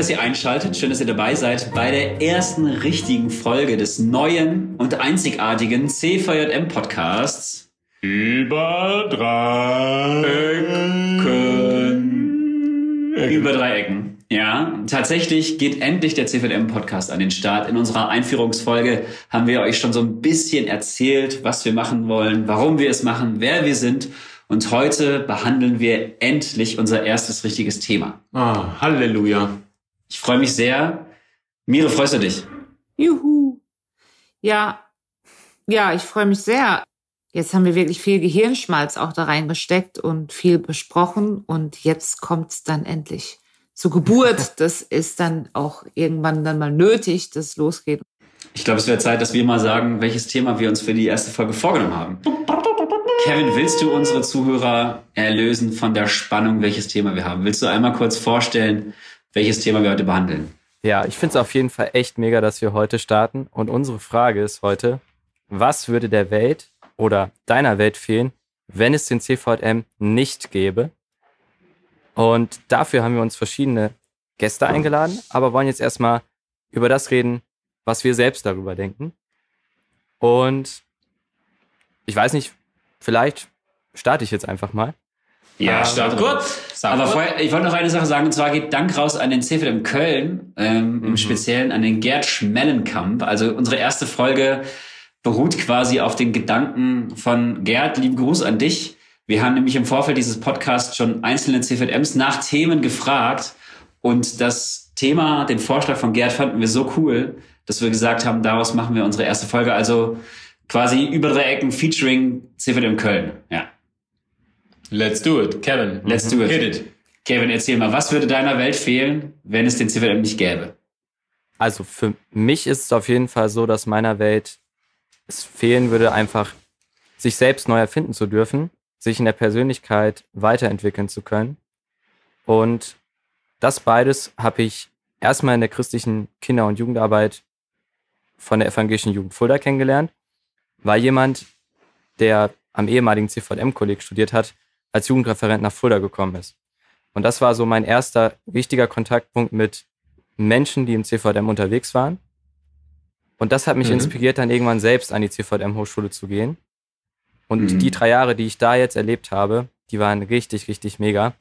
dass ihr einschaltet, schön, dass ihr dabei seid bei der ersten richtigen Folge des neuen und einzigartigen CVJM Podcasts. Über drei Ecken. Über drei Ecken. Ja, tatsächlich geht endlich der CVM Podcast an den Start. In unserer Einführungsfolge haben wir euch schon so ein bisschen erzählt, was wir machen wollen, warum wir es machen, wer wir sind. Und heute behandeln wir endlich unser erstes richtiges Thema. Ah, Halleluja. Ich freue mich sehr. Mire, freust du dich? Juhu. Ja, ja, ich freue mich sehr. Jetzt haben wir wirklich viel Gehirnschmalz auch da reingesteckt und viel besprochen und jetzt kommt's dann endlich zur Geburt. Das ist dann auch irgendwann dann mal nötig, dass es losgeht. Ich glaube, es wäre Zeit, dass wir mal sagen, welches Thema wir uns für die erste Folge vorgenommen haben. Kevin, willst du unsere Zuhörer erlösen von der Spannung, welches Thema wir haben? Willst du einmal kurz vorstellen, welches Thema wir heute behandeln? Ja, ich finde es auf jeden Fall echt mega, dass wir heute starten. Und unsere Frage ist heute, was würde der Welt oder deiner Welt fehlen, wenn es den CVM nicht gäbe? Und dafür haben wir uns verschiedene Gäste eingeladen, aber wollen jetzt erstmal über das reden, was wir selbst darüber denken. Und ich weiß nicht, vielleicht starte ich jetzt einfach mal. Ja, start kurz. Aber vorher, ich wollte noch eine Sache sagen, und zwar geht Dank raus an den CVM Köln, ähm, im Speziellen an den Gerd Schmellenkamp. Also unsere erste Folge beruht quasi auf den Gedanken von Gerd. Lieben Gruß an dich. Wir haben nämlich im Vorfeld dieses Podcasts schon einzelne CVMs nach Themen gefragt und das Thema, den Vorschlag von Gerd fanden wir so cool, dass wir gesagt haben, daraus machen wir unsere erste Folge. Also quasi über drei Ecken featuring CVM Köln. Ja. Let's do it. Kevin. Let's do it. Hit it. Kevin, erzähl mal, was würde deiner Welt fehlen, wenn es den CVM nicht gäbe? Also für mich ist es auf jeden Fall so, dass meiner Welt es fehlen würde, einfach sich selbst neu erfinden zu dürfen, sich in der Persönlichkeit weiterentwickeln zu können. Und das beides habe ich erstmal in der christlichen Kinder- und Jugendarbeit von der evangelischen Jugend Fulda kennengelernt, weil jemand, der am ehemaligen CVM-Kolleg studiert hat, als Jugendreferent nach Fulda gekommen ist. Und das war so mein erster wichtiger Kontaktpunkt mit Menschen, die im CVM unterwegs waren. Und das hat mich mhm. inspiriert, dann irgendwann selbst an die CVM-Hochschule zu gehen. Und mhm. die drei Jahre, die ich da jetzt erlebt habe, die waren richtig, richtig mega.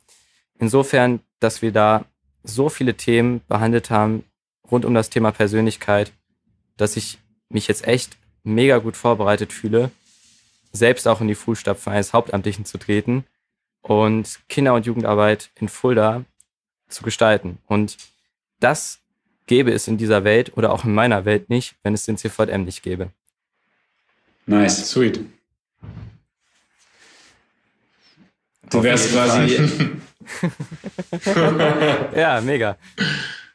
Insofern, dass wir da so viele Themen behandelt haben rund um das Thema Persönlichkeit, dass ich mich jetzt echt mega gut vorbereitet fühle, selbst auch in die Fußstapfen eines Hauptamtlichen zu treten und Kinder- und Jugendarbeit in Fulda zu gestalten. Und das gäbe es in dieser Welt oder auch in meiner Welt nicht, wenn es den CVM nicht gäbe. Nice. Sweet. Du wärst quasi. ja, mega.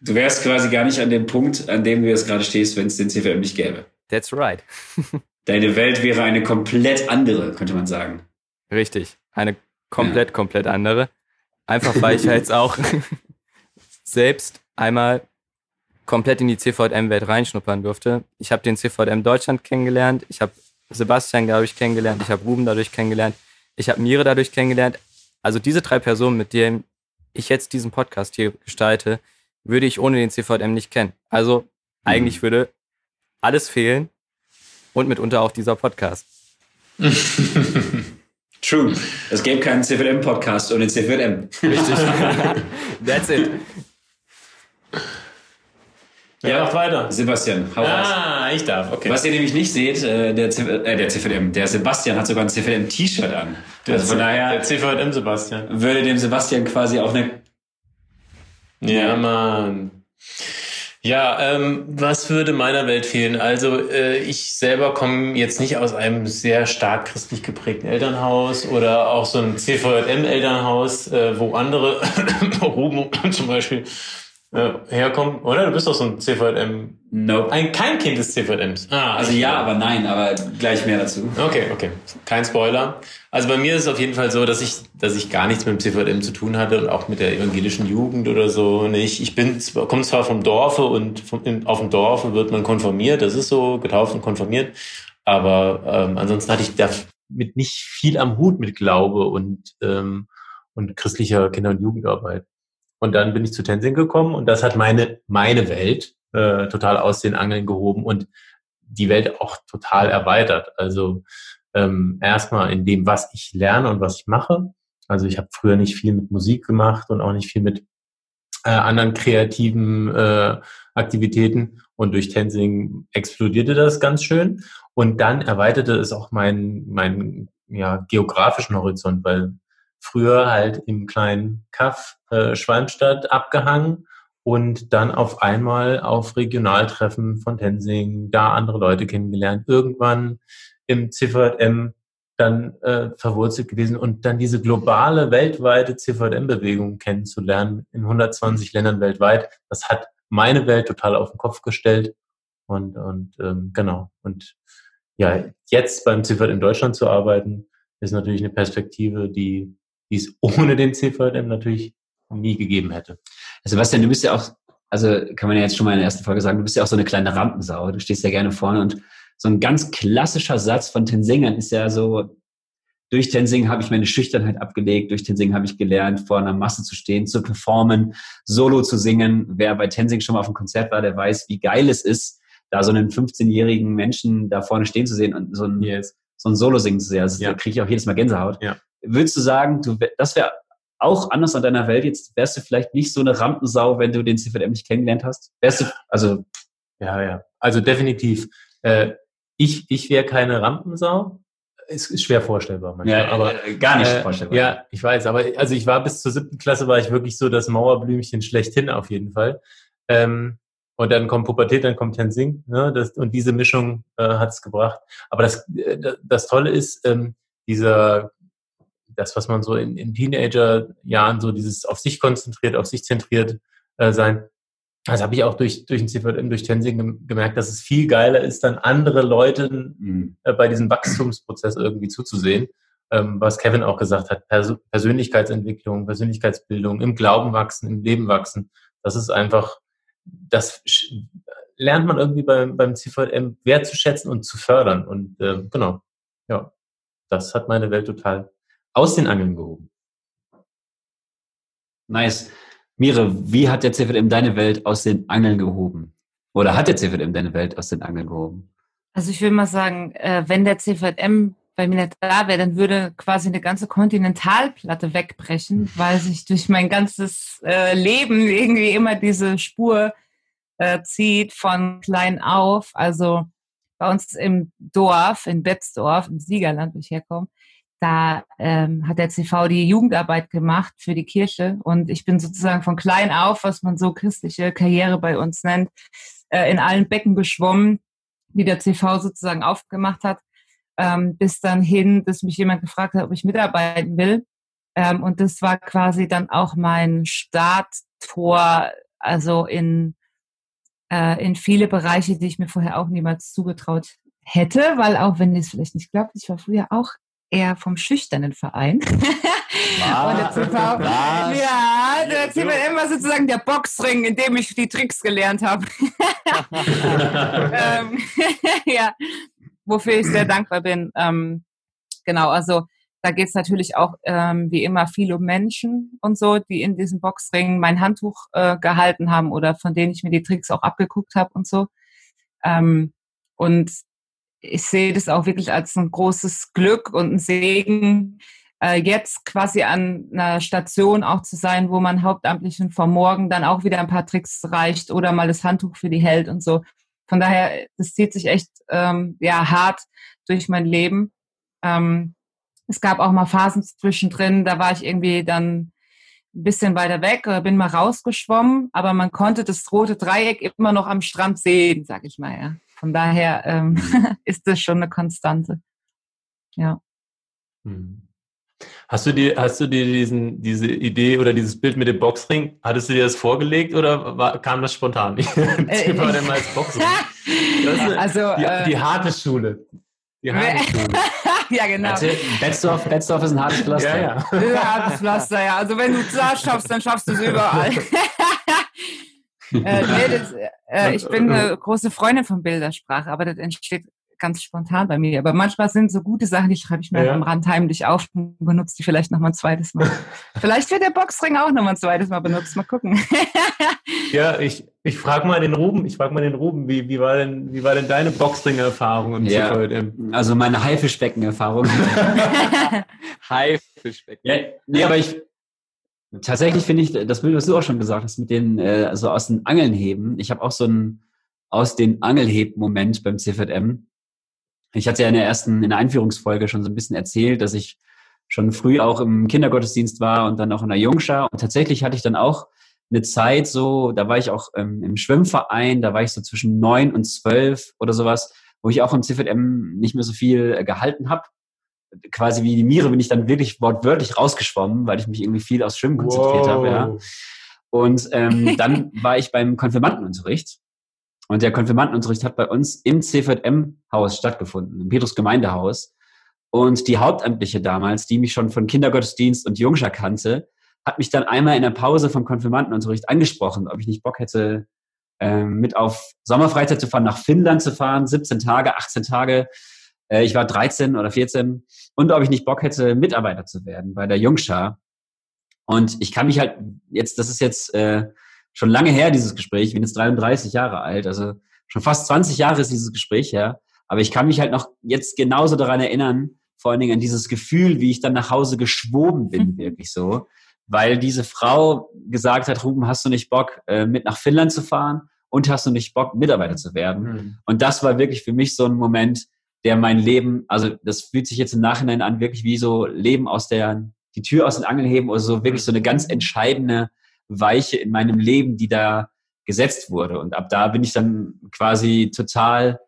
Du wärst quasi gar nicht an dem Punkt, an dem du jetzt gerade stehst, wenn es den CVM nicht gäbe. That's right. Deine Welt wäre eine komplett andere, könnte man sagen. Richtig. Eine komplett, komplett andere. Einfach weil ich jetzt auch selbst einmal komplett in die CVM-Welt reinschnuppern durfte. Ich habe den CVM Deutschland kennengelernt, ich habe Sebastian dadurch kennengelernt, ich habe Ruben dadurch kennengelernt, ich habe Mire dadurch kennengelernt. Also diese drei Personen, mit denen ich jetzt diesen Podcast hier gestalte, würde ich ohne den CVM nicht kennen. Also mhm. eigentlich würde alles fehlen und mitunter auch dieser Podcast. True. Es gäbe keinen CVM-Podcast ohne CVM. Richtig. That's it. Ja, macht weiter. Sebastian, hau Ah, ich darf, okay. Was ihr nämlich nicht seht, äh, der, CV, äh, der CVM, der Sebastian hat sogar ein CVM-T-Shirt an. Der, also von daher der CVM Sebastian. Würde dem Sebastian quasi auch eine... Ja, Mann. Ja, ähm, was würde meiner Welt fehlen? Also äh, ich selber komme jetzt nicht aus einem sehr stark christlich geprägten Elternhaus oder auch so ein CVM-Elternhaus, äh, wo andere, Ruben zum Beispiel, äh, herkommen, oder? Du bist doch so ein CVM. Nope. Ein, kein Kind des CVMs. Ah, also ja, aber nein, aber gleich mehr dazu. Okay, okay. Kein Spoiler. Also bei mir ist es auf jeden Fall so, dass ich, dass ich gar nichts mit dem CVM zu tun hatte und auch mit der evangelischen Jugend oder so nicht. Ich bin, komme zwar vom Dorfe und vom, auf dem Dorfe wird man konformiert, das ist so, getauft und konformiert. Aber ähm, ansonsten hatte ich damit nicht viel am Hut mit Glaube und, ähm, und christlicher Kinder- und Jugendarbeit. Und dann bin ich zu Tenzing gekommen und das hat meine, meine Welt äh, total aus den Angeln gehoben und die Welt auch total erweitert. Also ähm, erstmal in dem, was ich lerne und was ich mache. Also ich habe früher nicht viel mit Musik gemacht und auch nicht viel mit äh, anderen kreativen äh, Aktivitäten. Und durch Tensing explodierte das ganz schön. Und dann erweiterte es auch meinen mein, ja, geografischen Horizont, weil früher halt im kleinen Kaff äh, Schwalmstadt abgehangen und dann auf einmal auf Regionaltreffen von Tensing, da andere Leute kennengelernt. Irgendwann im CVM dann äh, verwurzelt gewesen und dann diese globale, weltweite CVM-Bewegung kennenzulernen in 120 Ländern weltweit, das hat meine Welt total auf den Kopf gestellt. Und, und ähm, genau. Und ja, jetzt beim CVM in Deutschland zu arbeiten, ist natürlich eine Perspektive, die, die es ohne den CVM natürlich nie gegeben hätte. Sebastian, du bist ja auch, also kann man ja jetzt schon mal in der ersten Folge sagen, du bist ja auch so eine kleine Rampensau. Du stehst ja gerne vorne und so ein ganz klassischer Satz von Tensingern ist ja so, durch Tensing habe ich meine Schüchternheit abgelegt, durch Tensing habe ich gelernt, vor einer Masse zu stehen, zu performen, Solo zu singen. Wer bei Tensing schon mal auf einem Konzert war, der weiß, wie geil es ist, da so einen 15-jährigen Menschen da vorne stehen zu sehen und so ein, yes. so ein Solo singen zu sehen. Also ja. Da kriege ich auch jedes Mal Gänsehaut. Ja. Würdest du sagen, du, das wäre auch anders an deiner Welt jetzt? Wärst du vielleicht nicht so eine Rampensau, wenn du den CVM nicht kennengelernt hast? Wärst du, also. Ja, ja. Also definitiv. Äh, ich, ich wäre keine Rampensau. Es ist schwer vorstellbar manchmal. Ja, aber äh, gar nicht äh, vorstellbar. Ja, ich weiß. Aber also ich war bis zur siebten Klasse war ich wirklich so das Mauerblümchen schlechthin auf jeden Fall. Ähm, und dann kommt Pubertät, dann kommt Tensing. Ne, das, und diese Mischung äh, hat es gebracht. Aber das, äh, das Tolle ist, ähm, dieser, das, was man so in, in Teenager-Jahren so dieses auf sich konzentriert, auf sich zentriert äh, sein, das habe ich auch durch, durch den CVM, durch Tensing gemerkt, dass es viel geiler ist, dann andere Leute mhm. äh, bei diesem Wachstumsprozess irgendwie zuzusehen. Ähm, was Kevin auch gesagt hat, Pers Persönlichkeitsentwicklung, Persönlichkeitsbildung, im Glauben wachsen, im Leben wachsen. Das ist einfach, das lernt man irgendwie beim, beim CVM wertzuschätzen und zu fördern. Und äh, genau, ja, das hat meine Welt total aus den Angeln gehoben. Nice. Mire, wie hat der CVM deine Welt aus den Angeln gehoben? Oder hat der CVM deine Welt aus den Angeln gehoben? Also ich will mal sagen, äh, wenn der CVM bei mir nicht da wäre, dann würde quasi eine ganze Kontinentalplatte wegbrechen, weil sich durch mein ganzes äh, Leben irgendwie immer diese Spur äh, zieht von klein auf. Also bei uns im Dorf, in Betzdorf, im Siegerland, wo ich herkomme, da ähm, hat der CV die Jugendarbeit gemacht für die Kirche und ich bin sozusagen von klein auf, was man so christliche Karriere bei uns nennt, äh, in allen Becken geschwommen, die der CV sozusagen aufgemacht hat, ähm, bis dann hin, dass mich jemand gefragt hat, ob ich mitarbeiten will. Ähm, und das war quasi dann auch mein Starttor, also in, äh, in viele Bereiche, die ich mir vorher auch niemals zugetraut hätte, weil auch wenn es vielleicht nicht glaubt, ich war früher auch eher vom schüchternen Verein. der CV, ja, der CV immer sozusagen der Boxring, in dem ich die Tricks gelernt habe. ähm, ja, wofür ich sehr dankbar bin. Ähm, genau, also da geht es natürlich auch ähm, wie immer viel um Menschen und so, die in diesem Boxring mein Handtuch äh, gehalten haben oder von denen ich mir die Tricks auch abgeguckt habe und so. Ähm, und ich sehe das auch wirklich als ein großes Glück und ein Segen, äh, jetzt quasi an einer Station auch zu sein, wo man hauptamtlich und vor morgen dann auch wieder ein paar Tricks reicht oder mal das Handtuch für die hält und so. Von daher, das zieht sich echt ähm, ja hart durch mein Leben. Ähm, es gab auch mal Phasen zwischendrin, da war ich irgendwie dann ein bisschen weiter weg oder bin mal rausgeschwommen, aber man konnte das rote Dreieck immer noch am Strand sehen, sag ich mal, ja. Von daher ähm, ist das schon eine Konstante. Ja. Mhm. Hast du dir, hast du dir diesen, diese Idee oder dieses Bild mit dem Boxring, hattest du dir das vorgelegt oder war, kam das spontan? Äh, war denn mal als Boxring? also, die, äh, die harte Schule. Die harte Schule. ja, genau. Betzdorf, Betzdorf ist ein hartes Pflaster. Ja, ja. ein hartes Pflaster, ja. Also wenn du das schaffst, dann schaffst du es überall. Äh, nee, das, äh, ich bin eine große Freundin von Bildersprache, aber das entsteht ganz spontan bei mir. Aber manchmal sind so gute Sachen, die schreibe ich mir ja. am Rand heimlich auf und benutze die vielleicht noch mal ein zweites Mal. vielleicht wird der Boxring auch noch mal ein zweites Mal benutzt. Mal gucken. ja, ich, ich frage mal den Ruben, ich frage mal den Ruben, wie, wie, war denn, wie war denn deine Boxring-Erfahrung ja. Also meine Haifischbecken-Erfahrung. Haifischbecken. Ja, nee, aber ich, Tatsächlich finde ich, das Bild, was du auch schon gesagt hast, mit den, äh, also aus den Angeln heben. Ich habe auch so einen aus den Angelheb-Moment beim CVM. Ich hatte ja in der ersten, in der Einführungsfolge schon so ein bisschen erzählt, dass ich schon früh auch im Kindergottesdienst war und dann auch in der Jungschar. Und tatsächlich hatte ich dann auch eine Zeit so, da war ich auch ähm, im Schwimmverein, da war ich so zwischen neun und zwölf oder sowas, wo ich auch im CVM nicht mehr so viel äh, gehalten habe quasi wie die Miere bin ich dann wirklich wortwörtlich rausgeschwommen, weil ich mich irgendwie viel aufs Schwimmen konzentriert wow. habe. Ja. Und ähm, dann war ich beim Konfirmandenunterricht. Und der Konfirmandenunterricht hat bei uns im CVM-Haus stattgefunden, im Petrus-Gemeindehaus. Und die Hauptamtliche damals, die mich schon von Kindergottesdienst und Jungschar kannte, hat mich dann einmal in der Pause vom Konfirmandenunterricht angesprochen, ob ich nicht Bock hätte, ähm, mit auf Sommerfreizeit zu fahren, nach Finnland zu fahren, 17 Tage, 18 Tage äh, ich war 13 oder 14 und ob ich nicht Bock hätte, Mitarbeiter zu werden bei der Jungschar. Und ich kann mich halt jetzt, das ist jetzt äh, schon lange her, dieses Gespräch, ich bin jetzt 33 Jahre alt, also schon fast 20 Jahre ist dieses Gespräch her, aber ich kann mich halt noch jetzt genauso daran erinnern, vor allen Dingen an dieses Gefühl, wie ich dann nach Hause geschwoben bin, wirklich so, weil diese Frau gesagt hat, Ruben, hast du nicht Bock, äh, mit nach Finnland zu fahren und hast du nicht Bock, Mitarbeiter zu werden? Mhm. Und das war wirklich für mich so ein Moment, der mein Leben, also das fühlt sich jetzt im Nachhinein an, wirklich wie so Leben aus der, die Tür aus den Angeln heben oder so wirklich so eine ganz entscheidende Weiche in meinem Leben, die da gesetzt wurde. Und ab da bin ich dann quasi total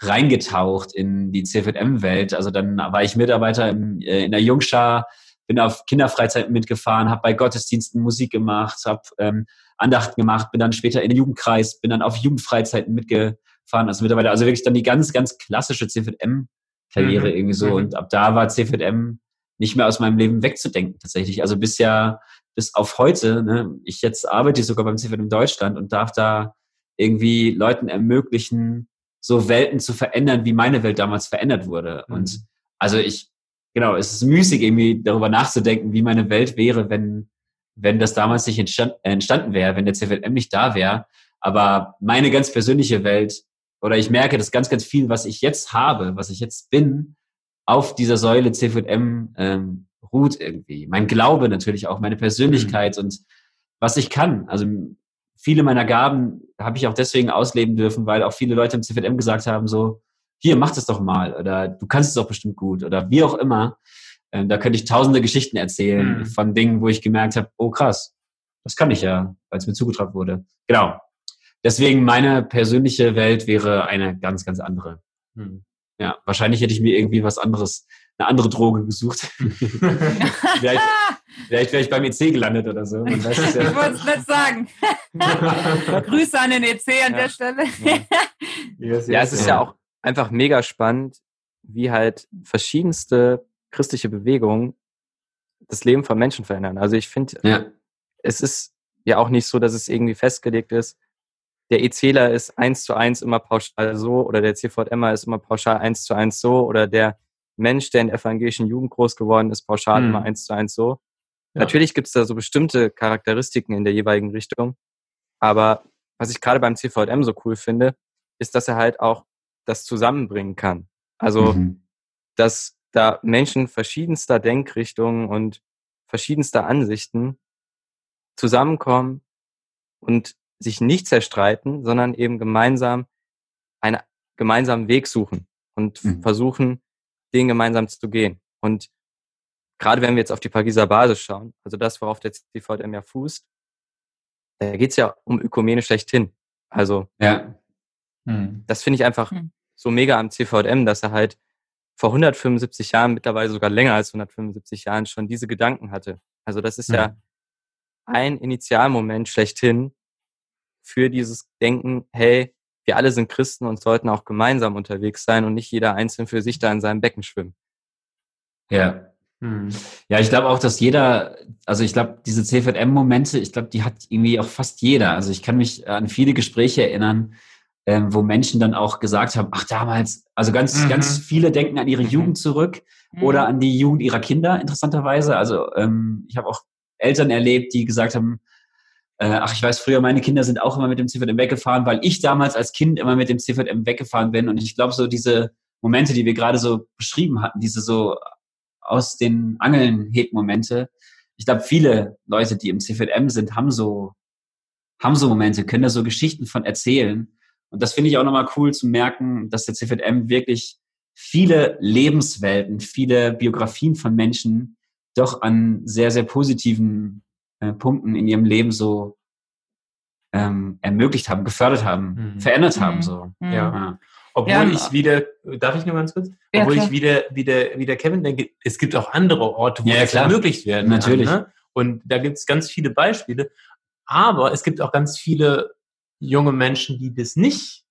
reingetaucht in die CVM-Welt. Also dann war ich Mitarbeiter im, äh, in der Jungschar, bin auf Kinderfreizeiten mitgefahren, habe bei Gottesdiensten Musik gemacht, habe ähm, Andachten gemacht, bin dann später in den Jugendkreis, bin dann auf Jugendfreizeiten mitgefahren fahren als Mitarbeiter. Also wirklich dann die ganz, ganz klassische CVM-Karriere mhm. irgendwie so. Mhm. Und ab da war CVM nicht mehr aus meinem Leben wegzudenken tatsächlich. Also bis ja, bis auf heute, ne, ich jetzt arbeite sogar beim CVM Deutschland und darf da irgendwie Leuten ermöglichen, so Welten zu verändern, wie meine Welt damals verändert wurde. Mhm. Und also ich, genau, es ist müßig irgendwie darüber nachzudenken, wie meine Welt wäre, wenn, wenn das damals nicht entstand, entstanden wäre, wenn der CVM nicht da wäre. Aber meine ganz persönliche Welt oder ich merke, dass ganz, ganz viel, was ich jetzt habe, was ich jetzt bin, auf dieser Säule CVM ähm, ruht irgendwie. Mein Glaube natürlich auch, meine Persönlichkeit mhm. und was ich kann. Also viele meiner Gaben habe ich auch deswegen ausleben dürfen, weil auch viele Leute im CVM gesagt haben, so, hier, mach das doch mal oder du kannst es doch bestimmt gut oder wie auch immer. Ähm, da könnte ich tausende Geschichten erzählen mhm. von Dingen, wo ich gemerkt habe, oh krass, das kann ich ja, weil es mir zugetraut wurde. Genau. Deswegen meine persönliche Welt wäre eine ganz, ganz andere. Hm. Ja, wahrscheinlich hätte ich mir irgendwie was anderes, eine andere Droge gesucht. vielleicht, vielleicht wäre ich beim EC gelandet oder so. Man weiß es ja. Ich wollte es nicht sagen. Grüße an den EC an ja. der Stelle. ja. ja, es ist ja auch einfach mega spannend, wie halt verschiedenste christliche Bewegungen das Leben von Menschen verändern. Also ich finde, ja. es ist ja auch nicht so, dass es irgendwie festgelegt ist, der EZler ist eins zu eins immer pauschal so oder der CVMer ist immer pauschal eins zu eins so oder der Mensch, der in der evangelischen Jugend groß geworden ist, pauschal hm. immer eins zu eins so. Ja. Natürlich gibt es da so bestimmte Charakteristiken in der jeweiligen Richtung, aber was ich gerade beim CVM so cool finde, ist, dass er halt auch das zusammenbringen kann. Also, mhm. dass da Menschen verschiedenster Denkrichtungen und verschiedenster Ansichten zusammenkommen und sich nicht zerstreiten, sondern eben gemeinsam einen gemeinsamen Weg suchen und mhm. versuchen, den gemeinsam zu gehen. Und gerade wenn wir jetzt auf die Pariser Basis schauen, also das, worauf der CVM ja fußt, da geht es ja um Ökumene schlechthin. Also ja. Mhm. das finde ich einfach mhm. so mega am CVM, dass er halt vor 175 Jahren, mittlerweile sogar länger als 175 Jahren, schon diese Gedanken hatte. Also das ist ja ein Initialmoment schlechthin, für dieses Denken, hey, wir alle sind Christen und sollten auch gemeinsam unterwegs sein und nicht jeder einzeln für sich da in seinem Becken schwimmen. Ja. Hm. Ja, ich glaube auch, dass jeder, also ich glaube, diese CVM-Momente, ich glaube, die hat irgendwie auch fast jeder. Also ich kann mich an viele Gespräche erinnern, ähm, wo Menschen dann auch gesagt haben, ach damals, also ganz, mhm. ganz viele denken an ihre mhm. Jugend zurück mhm. oder an die Jugend ihrer Kinder, interessanterweise. Also ähm, ich habe auch Eltern erlebt, die gesagt haben, äh, ach, ich weiß, früher meine Kinder sind auch immer mit dem CVM weggefahren, weil ich damals als Kind immer mit dem CVM weggefahren bin. Und ich glaube, so diese Momente, die wir gerade so beschrieben hatten, diese so aus den Angeln hebt Momente. Ich glaube, viele Leute, die im CVM sind, haben so, haben so Momente, können da so Geschichten von erzählen. Und das finde ich auch nochmal cool zu merken, dass der CVM wirklich viele Lebenswelten, viele Biografien von Menschen doch an sehr, sehr positiven äh, Punkten in ihrem Leben so ähm, ermöglicht haben, gefördert haben, mhm. verändert haben. So. Mhm. Ja. ja. Obwohl ja, ich wieder, darf ich nur ganz kurz? Ja, Obwohl klar. ich wieder, wieder, wieder Kevin denke, es gibt auch andere Orte, wo ja, das ermöglicht werden Natürlich. Kann, ne? Und da gibt es ganz viele Beispiele. Aber es gibt auch ganz viele junge Menschen, die das nicht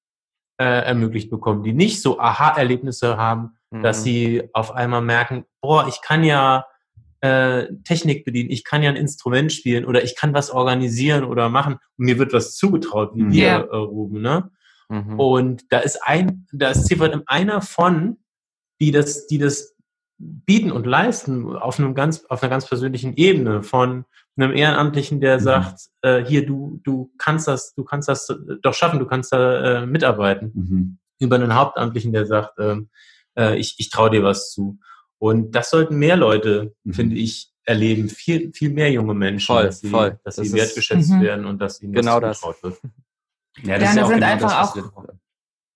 äh, ermöglicht bekommen, die nicht so Aha-Erlebnisse haben, mhm. dass sie auf einmal merken, boah, ich kann ja äh, Technik bedienen, ich kann ja ein Instrument spielen oder ich kann was organisieren oder machen und mir wird was zugetraut, wie mhm. wir, äh, Ruben, ne? Mhm. Und da ist ein, da ist CVM einer von, die das, die das bieten und leisten auf einem ganz, auf einer ganz persönlichen Ebene von einem Ehrenamtlichen, der mhm. sagt, äh, hier, du, du kannst das, du kannst das doch schaffen, du kannst da äh, mitarbeiten. Mhm. Über einen Hauptamtlichen, der sagt, ähm, äh, ich, ich traue dir was zu. Und das sollten mehr Leute, mhm. finde ich, erleben. Viel, viel mehr junge Menschen, voll, dass sie, voll. Dass sie wertgeschätzt mhm. werden und dass ihnen genau das zugetraut wird. Ja, das ja, da sind genau einfach das, auch,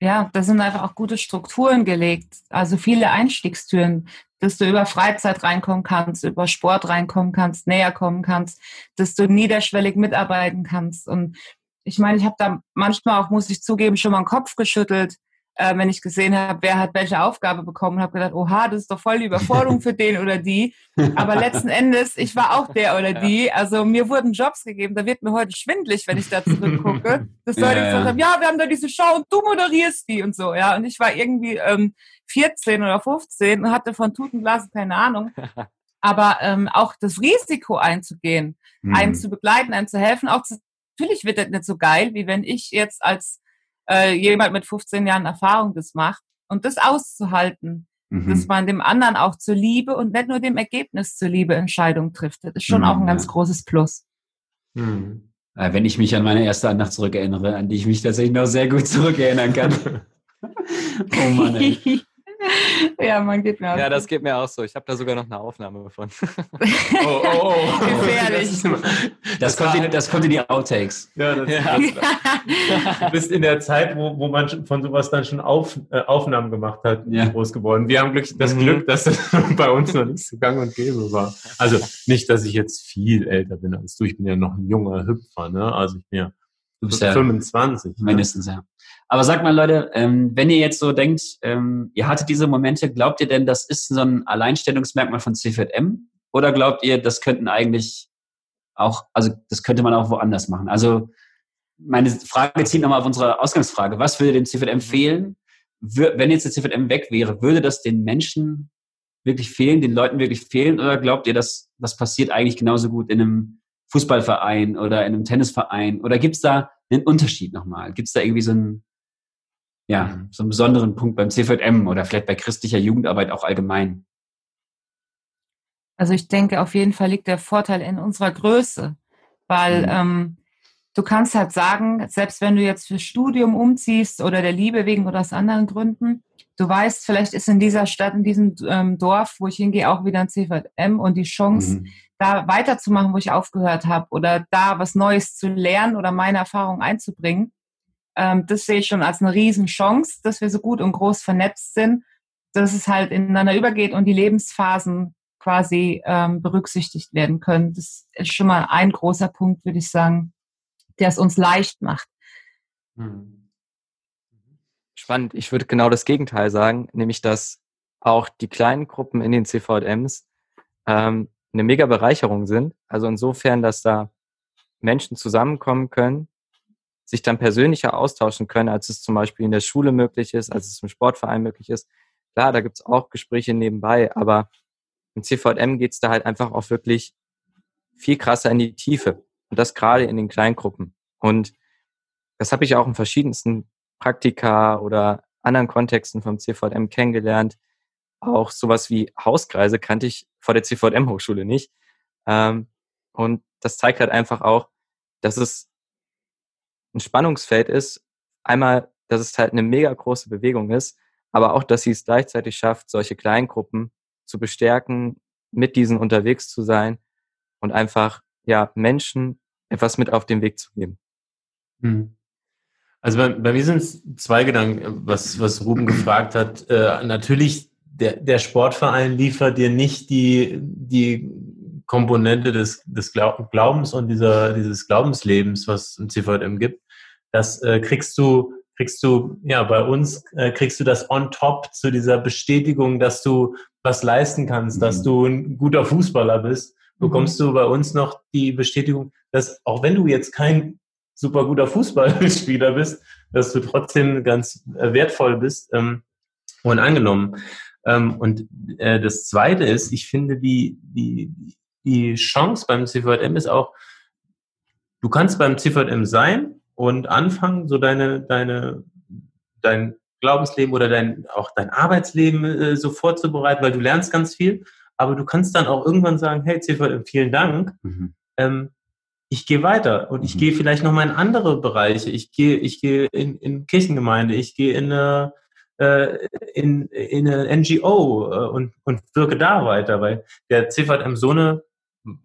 ja, da sind einfach auch gute Strukturen gelegt. Also viele Einstiegstüren, dass du über Freizeit reinkommen kannst, über Sport reinkommen kannst, näher kommen kannst, dass du niederschwellig mitarbeiten kannst. Und ich meine, ich habe da manchmal auch, muss ich zugeben, schon mal den Kopf geschüttelt, äh, wenn ich gesehen habe, wer hat welche Aufgabe bekommen, habe gedacht, oha, das ist doch voll die Überforderung für den oder die. Aber letzten Endes, ich war auch der oder die. Also mir wurden Jobs gegeben, da wird mir heute schwindlig, wenn ich da zurückgucke. Das Leute ja, gesagt haben, ja, wir haben da diese Show und du moderierst die und so, ja. Und ich war irgendwie ähm, 14 oder 15 und hatte von Tutenglas keine Ahnung. Aber ähm, auch das Risiko einzugehen, mhm. einen zu begleiten, einem zu helfen, auch zu, natürlich wird das nicht so geil, wie wenn ich jetzt als äh, jemand mit 15 Jahren Erfahrung das macht und das auszuhalten, mhm. dass man dem anderen auch zur Liebe und nicht nur dem Ergebnis zur Liebe Entscheidung trifft. Das ist schon mhm, auch ein ganz ja. großes Plus. Mhm. Wenn ich mich an meine erste Andacht zurückerinnere, an die ich mich tatsächlich noch sehr gut zurückerinnern kann. oh Mann, ey. ja, man geht mir auch. Ja, das geht mir auch so. Ich habe da sogar noch eine Aufnahme davon. oh, oh, oh. oh. Gefährlich. Das, das, kommt in, das kommt in die Outtakes. Ja, das, ja. Das, du bist in der Zeit, wo, wo man von sowas dann schon auf, äh, Aufnahmen gemacht hat, ja. groß geworden. Wir haben Glück, das mhm. Glück, dass das bei uns noch nicht so gang und gäbe war. Also nicht, dass ich jetzt viel älter bin als du. Ich bin ja noch ein junger Hüpfer. Ne? Also ich bin ja Du bist 25. Ja mindestens, ja. Aber sag mal, Leute, ähm, wenn ihr jetzt so denkt, ähm, ihr hattet diese Momente, glaubt ihr denn, das ist so ein Alleinstellungsmerkmal von CVM? Oder glaubt ihr, das könnten eigentlich auch, also das könnte man auch woanders machen? Also meine Frage zieht nochmal auf unsere Ausgangsfrage. Was würde dem CVM mhm. fehlen? Wenn jetzt der CVM weg wäre, würde das den Menschen wirklich fehlen, den Leuten wirklich fehlen? Oder glaubt ihr, dass das passiert eigentlich genauso gut in einem Fußballverein oder in einem Tennisverein? Oder gibt es da einen Unterschied nochmal? Gibt es da irgendwie so einen, ja, mhm. so einen besonderen Punkt beim CVM oder vielleicht bei christlicher Jugendarbeit auch allgemein? Also ich denke, auf jeden Fall liegt der Vorteil in unserer Größe, weil mhm. ähm, du kannst halt sagen, selbst wenn du jetzt für Studium umziehst oder der Liebe wegen oder aus anderen Gründen, du weißt, vielleicht ist in dieser Stadt, in diesem ähm, Dorf, wo ich hingehe, auch wieder ein CVM und die Chance, mhm da weiterzumachen, wo ich aufgehört habe oder da was Neues zu lernen oder meine Erfahrungen einzubringen. Ähm, das sehe ich schon als eine Riesenchance, dass wir so gut und groß vernetzt sind, dass es halt ineinander übergeht und die Lebensphasen quasi ähm, berücksichtigt werden können. Das ist schon mal ein großer Punkt, würde ich sagen, der es uns leicht macht. Hm. Spannend. Ich würde genau das Gegenteil sagen, nämlich dass auch die kleinen Gruppen in den CVMs ähm, eine mega Bereicherung sind. Also insofern, dass da Menschen zusammenkommen können, sich dann persönlicher austauschen können, als es zum Beispiel in der Schule möglich ist, als es im Sportverein möglich ist. Klar, da gibt's auch Gespräche nebenbei, aber im CVM geht's da halt einfach auch wirklich viel krasser in die Tiefe. Und das gerade in den Kleingruppen. Und das habe ich auch in verschiedensten Praktika oder anderen Kontexten vom CVM kennengelernt. Auch sowas wie Hauskreise kannte ich vor der CVM-Hochschule nicht. Ähm, und das zeigt halt einfach auch, dass es ein Spannungsfeld ist. Einmal, dass es halt eine mega große Bewegung ist, aber auch, dass sie es gleichzeitig schafft, solche Kleingruppen zu bestärken, mit diesen unterwegs zu sein und einfach, ja, Menschen etwas mit auf den Weg zu geben. Hm. Also bei, bei mir sind es zwei Gedanken, was, was Ruben gefragt hat. Äh, natürlich, der, der Sportverein liefert dir nicht die, die Komponente des, des Glaubens und dieser, dieses Glaubenslebens, was ein CVM gibt. Das äh, kriegst du, kriegst du, ja, bei uns äh, kriegst du das on top zu dieser Bestätigung, dass du was leisten kannst, mhm. dass du ein guter Fußballer bist. Bekommst mhm. du bei uns noch die Bestätigung, dass auch wenn du jetzt kein super guter Fußballspieler bist, dass du trotzdem ganz äh, wertvoll bist ähm, und angenommen. Ähm, und äh, das Zweite ist, ich finde, die, die, die Chance beim CVM ist auch, du kannst beim CVM sein und anfangen, so deine, deine, dein Glaubensleben oder dein, auch dein Arbeitsleben äh, so vorzubereiten, weil du lernst ganz viel, aber du kannst dann auch irgendwann sagen, hey CVM, vielen Dank. Mhm. Ähm, ich gehe weiter und ich mhm. gehe vielleicht nochmal in andere Bereiche. Ich gehe, ich gehe in, in Kirchengemeinde, ich gehe in eine, äh, in, in eine NGO äh, und, und wirke da weiter, weil der CVM so eine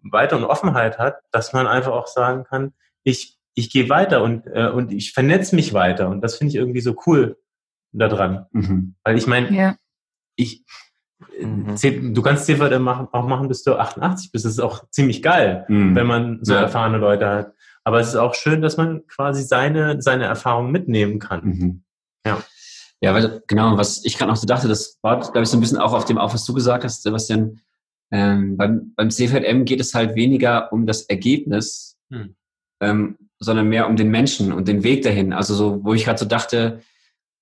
Weite und Offenheit hat, dass man einfach auch sagen kann, ich, ich gehe weiter und, äh, und ich vernetze mich weiter. Und das finde ich irgendwie so cool daran. Mhm. Weil ich meine, ja. ich, Mhm. Du kannst CVD machen, auch machen, bis du 88 bist. Das ist auch ziemlich geil, mhm. wenn man so ja. erfahrene Leute hat. Aber es ist auch schön, dass man quasi seine, seine Erfahrungen mitnehmen kann. Mhm. Ja. Ja, weil genau, was ich gerade noch so dachte, das war, glaube ich, so ein bisschen auch auf dem auf, was du gesagt hast, Sebastian. Ähm, beim, beim CVM geht es halt weniger um das Ergebnis, hm. ähm, sondern mehr um den Menschen und den Weg dahin. Also so, wo ich gerade so dachte,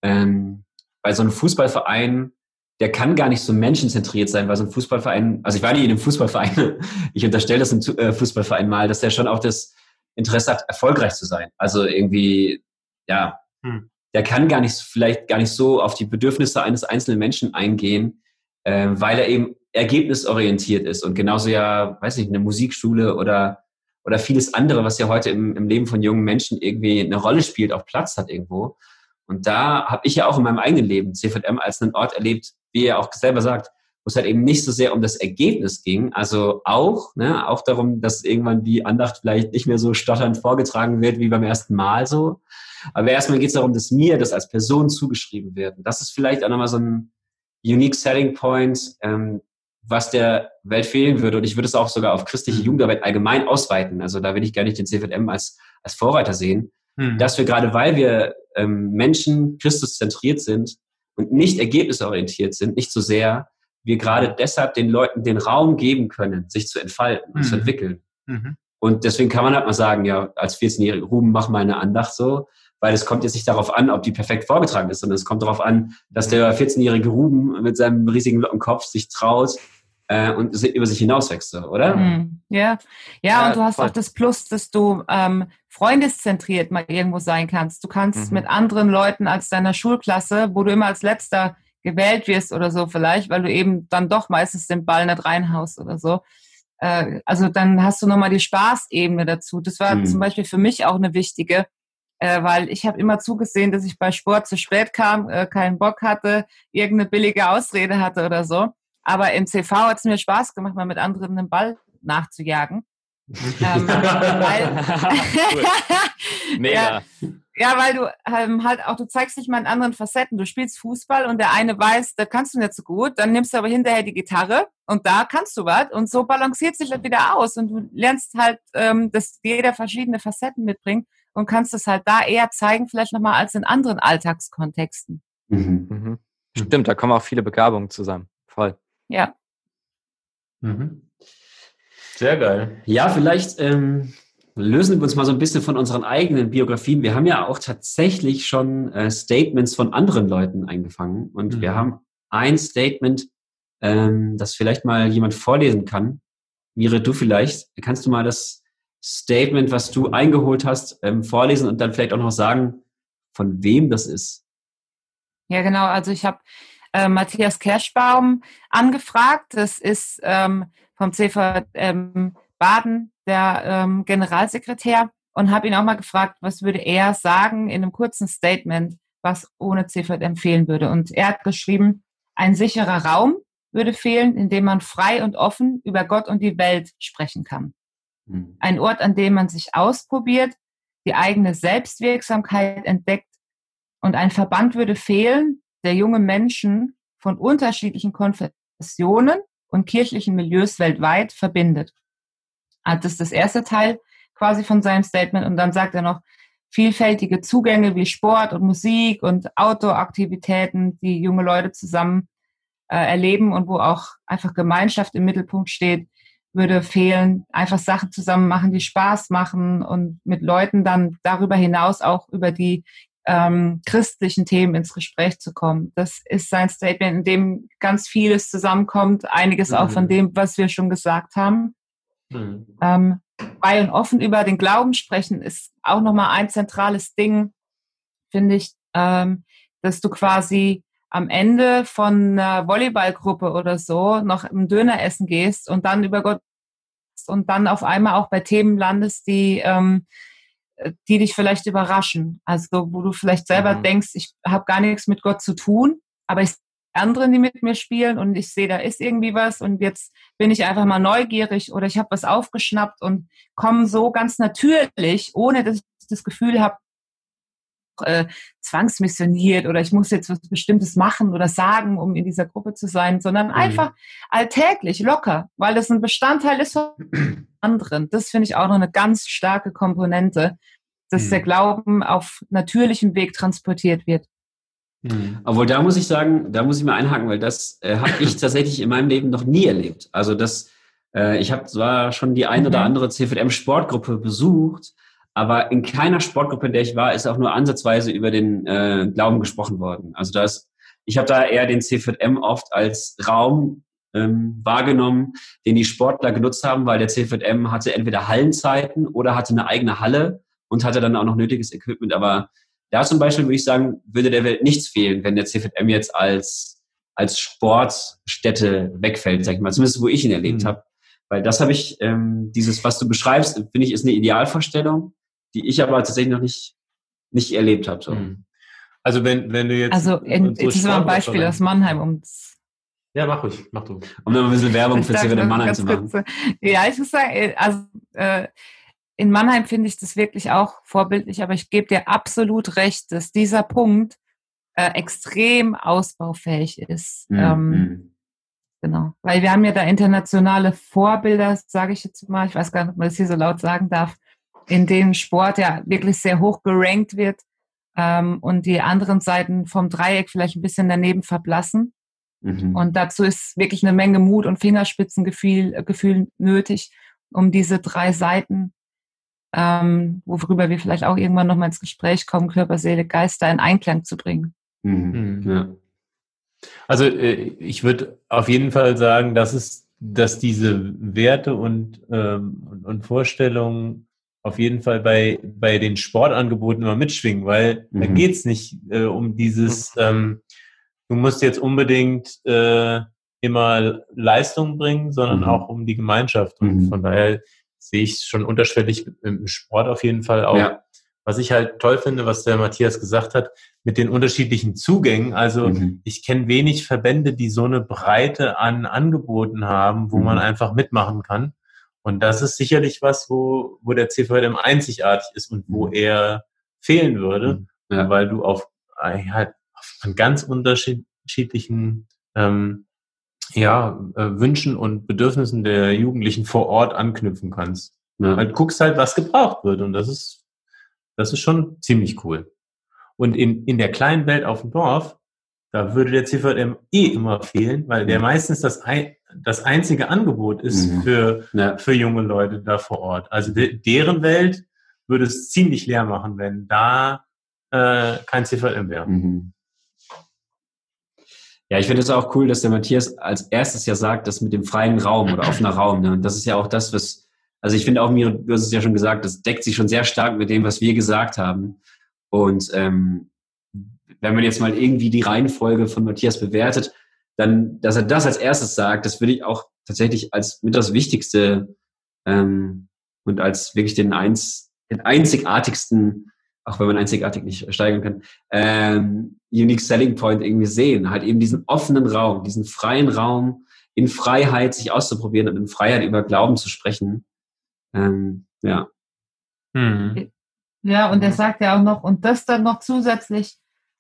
ähm, bei so einem Fußballverein der kann gar nicht so menschenzentriert sein, weil so ein Fußballverein, also ich war nie in einem Fußballverein, ich unterstelle das im äh, Fußballverein mal, dass der schon auch das Interesse hat, erfolgreich zu sein. Also irgendwie, ja, hm. der kann gar nicht, vielleicht gar nicht so auf die Bedürfnisse eines einzelnen Menschen eingehen, äh, weil er eben ergebnisorientiert ist und genauso ja, weiß nicht, eine Musikschule oder oder vieles andere, was ja heute im, im Leben von jungen Menschen irgendwie eine Rolle spielt, auch Platz hat irgendwo. Und da habe ich ja auch in meinem eigenen Leben CVM als einen Ort erlebt, wie er auch selber sagt, wo es halt eben nicht so sehr um das Ergebnis ging, also auch, ne, auch darum, dass irgendwann die Andacht vielleicht nicht mehr so stotternd vorgetragen wird wie beim ersten Mal so. Aber erstmal geht es darum, dass mir das als Person zugeschrieben wird. Und das ist vielleicht auch nochmal so ein unique selling point, ähm, was der Welt fehlen würde. Und ich würde es auch sogar auf christliche mhm. Jugendarbeit allgemein ausweiten. Also da will ich gar nicht den CVM als, als Vorreiter sehen, mhm. dass wir gerade, weil wir ähm, Menschen Christus zentriert sind, und nicht ergebnisorientiert sind, nicht so sehr, wir gerade deshalb den Leuten den Raum geben können, sich zu entfalten und mhm. zu entwickeln. Mhm. Und deswegen kann man halt mal sagen, ja, als 14-Jährige, Ruben, mach mal eine Andacht so, weil es kommt jetzt nicht darauf an, ob die perfekt vorgetragen ist, sondern es kommt darauf an, dass der 14-jährige Ruben mit seinem riesigen Lockenkopf sich traut, äh, und über sich hinauswächst, oder? Mhm. Ja. ja, ja, und du hast voll. auch das Plus, dass du ähm, freundeszentriert mal irgendwo sein kannst. Du kannst mhm. mit anderen Leuten als deiner Schulklasse, wo du immer als letzter gewählt wirst oder so vielleicht, weil du eben dann doch meistens den Ball nicht reinhaust oder so. Äh, also dann hast du nochmal die Spaßebene dazu. Das war mhm. zum Beispiel für mich auch eine wichtige, äh, weil ich habe immer zugesehen, dass ich bei Sport zu spät kam, äh, keinen Bock hatte, irgendeine billige Ausrede hatte oder so. Aber im CV hat es mir Spaß gemacht, mal mit anderen einen Ball nachzujagen. ähm, weil, Mega. Ja, ja, weil du ähm, halt auch, du zeigst dich mal in anderen Facetten. Du spielst Fußball und der eine weiß, da kannst du nicht so gut, dann nimmst du aber hinterher die Gitarre und da kannst du was und so balanciert sich das wieder aus und du lernst halt, ähm, dass jeder verschiedene Facetten mitbringt und kannst es halt da eher zeigen, vielleicht nochmal als in anderen Alltagskontexten. Mhm. Mhm. Stimmt, da kommen auch viele Begabungen zusammen. Voll. Ja. Mhm. Sehr geil. Ja, vielleicht ähm, lösen wir uns mal so ein bisschen von unseren eigenen Biografien. Wir haben ja auch tatsächlich schon äh, Statements von anderen Leuten eingefangen und mhm. wir haben ein Statement, ähm, das vielleicht mal jemand vorlesen kann. Mire, du vielleicht, kannst du mal das Statement, was du eingeholt hast, ähm, vorlesen und dann vielleicht auch noch sagen, von wem das ist. Ja, genau. Also ich habe äh, Matthias Kerschbaum angefragt. Das ist ähm, vom CVM Baden der ähm, Generalsekretär und habe ihn auch mal gefragt, was würde er sagen in einem kurzen Statement, was ohne CVM fehlen würde. Und er hat geschrieben, ein sicherer Raum würde fehlen, in dem man frei und offen über Gott und die Welt sprechen kann. Mhm. Ein Ort, an dem man sich ausprobiert, die eigene Selbstwirksamkeit entdeckt und ein Verband würde fehlen, der junge Menschen von unterschiedlichen Konfessionen und kirchlichen Milieus weltweit verbindet. Ah, das ist das erste Teil quasi von seinem Statement. Und dann sagt er noch, vielfältige Zugänge wie Sport und Musik und Outdoor-Aktivitäten, die junge Leute zusammen äh, erleben und wo auch einfach Gemeinschaft im Mittelpunkt steht, würde fehlen. Einfach Sachen zusammen machen, die Spaß machen und mit Leuten dann darüber hinaus auch über die ähm, christlichen Themen ins Gespräch zu kommen. Das ist sein Statement, in dem ganz vieles zusammenkommt, einiges mhm. auch von mhm. dem, was wir schon gesagt haben. Mhm. Ähm, frei und offen über den Glauben sprechen ist auch nochmal ein zentrales Ding, finde ich, ähm, dass du quasi am Ende von einer Volleyballgruppe oder so noch im Döner essen gehst und dann über Gott und dann auf einmal auch bei Themen landest, die ähm, die dich vielleicht überraschen. Also wo du vielleicht selber mhm. denkst, ich habe gar nichts mit Gott zu tun, aber ich anderen, die mit mir spielen und ich sehe, da ist irgendwie was und jetzt bin ich einfach mal neugierig oder ich habe was aufgeschnappt und komme so ganz natürlich, ohne dass ich das Gefühl habe, äh, zwangsmissioniert oder ich muss jetzt was Bestimmtes machen oder sagen, um in dieser Gruppe zu sein, sondern mhm. einfach alltäglich, locker, weil das ein Bestandteil ist von anderen. Das finde ich auch noch eine ganz starke Komponente, dass mhm. der Glauben auf natürlichem Weg transportiert wird. Mhm. Obwohl, da muss ich sagen, da muss ich mal einhaken, weil das äh, habe ich tatsächlich in meinem Leben noch nie erlebt. Also das, äh, ich habe zwar schon die ein mhm. oder andere CVM-Sportgruppe besucht, aber in keiner Sportgruppe, in der ich war, ist auch nur ansatzweise über den äh, Glauben gesprochen worden. Also das, ich habe da eher den CVM oft als Raum ähm, wahrgenommen, den die Sportler genutzt haben, weil der CVM hatte entweder Hallenzeiten oder hatte eine eigene Halle und hatte dann auch noch nötiges Equipment. Aber da zum Beispiel würde ich sagen, würde der Welt nichts fehlen, wenn der CVM jetzt als, als Sportstätte wegfällt, sag ich mal, zumindest wo ich ihn erlebt mhm. habe. Weil das habe ich, ähm, dieses, was du beschreibst, finde ich, ist eine Idealvorstellung, die ich aber tatsächlich noch nicht, nicht erlebt habe. So. Mhm. Also wenn, wenn du jetzt. Also in, so das war ein Beispiel aus Mannheim, um ja, mach ruhig, mach du. Um dann ein bisschen Werbung für CVM Mannheim zu machen. Kurz, ja, ich muss sagen, äh, also äh, in Mannheim finde ich das wirklich auch vorbildlich, aber ich gebe dir absolut recht, dass dieser Punkt äh, extrem ausbaufähig ist. Mhm. Ähm, mhm. genau. Weil wir haben ja da internationale Vorbilder, sage ich jetzt mal, ich weiß gar nicht, ob man das hier so laut sagen darf, in denen Sport ja wirklich sehr hoch gerankt wird ähm, und die anderen Seiten vom Dreieck vielleicht ein bisschen daneben verblassen. Mhm. Und dazu ist wirklich eine Menge Mut und Fingerspitzengefühl äh, Gefühl nötig, um diese drei Seiten ähm, worüber wir vielleicht auch irgendwann nochmal ins Gespräch kommen, Körper, Seele, Geist da in Einklang zu bringen. Mhm. mhm. Ja. Also äh, ich würde auf jeden Fall sagen, dass es, dass diese Werte und, ähm, und, und Vorstellungen auf jeden Fall bei, bei den Sportangeboten immer mitschwingen, weil mhm. da geht's nicht äh, um dieses, ähm, du musst jetzt unbedingt äh, immer Leistung bringen, sondern mhm. auch um die Gemeinschaft. Und mhm. von daher sehe ich schon unterschwellig im Sport auf jeden Fall auch. Ja. Was ich halt toll finde, was der Matthias gesagt hat, mit den unterschiedlichen Zugängen. Also mhm. ich kenne wenig Verbände, die so eine Breite an Angeboten haben, wo mhm. man einfach mitmachen kann. Und das ist sicherlich was, wo, wo der CVM einzigartig ist und wo mhm. er fehlen würde, mhm. ja. weil du auf, äh, halt, auf ganz unterschiedlichen ähm, ja, äh, Wünschen und Bedürfnissen der Jugendlichen vor Ort anknüpfen kannst. Ja. Weil du guckst halt, was gebraucht wird und das ist, das ist schon ziemlich cool. Und in, in der kleinen Welt auf dem Dorf, da würde der CVM eh immer fehlen, weil der meistens das, ein, das einzige Angebot ist mhm. für, ja. für junge Leute da vor Ort. Also de, deren Welt würde es ziemlich leer machen, wenn da äh, kein CVM wäre. Mhm. Ja, ich finde es auch cool, dass der Matthias als erstes ja sagt, das mit dem freien Raum oder offener Raum. Ne? Und das ist ja auch das, was, also ich finde auch mir, du hast es ja schon gesagt, das deckt sich schon sehr stark mit dem, was wir gesagt haben. Und ähm, wenn man jetzt mal irgendwie die Reihenfolge von Matthias bewertet, dann, dass er das als erstes sagt, das würde ich auch tatsächlich als mit das Wichtigste ähm, und als wirklich den, eins, den einzigartigsten, auch wenn man einzigartig nicht steigern kann, ähm, Unique Selling Point irgendwie sehen. Halt eben diesen offenen Raum, diesen freien Raum, in Freiheit sich auszuprobieren und in Freiheit über Glauben zu sprechen. Ähm, ja. Hm. Ja, und er sagt ja auch noch, und das dann noch zusätzlich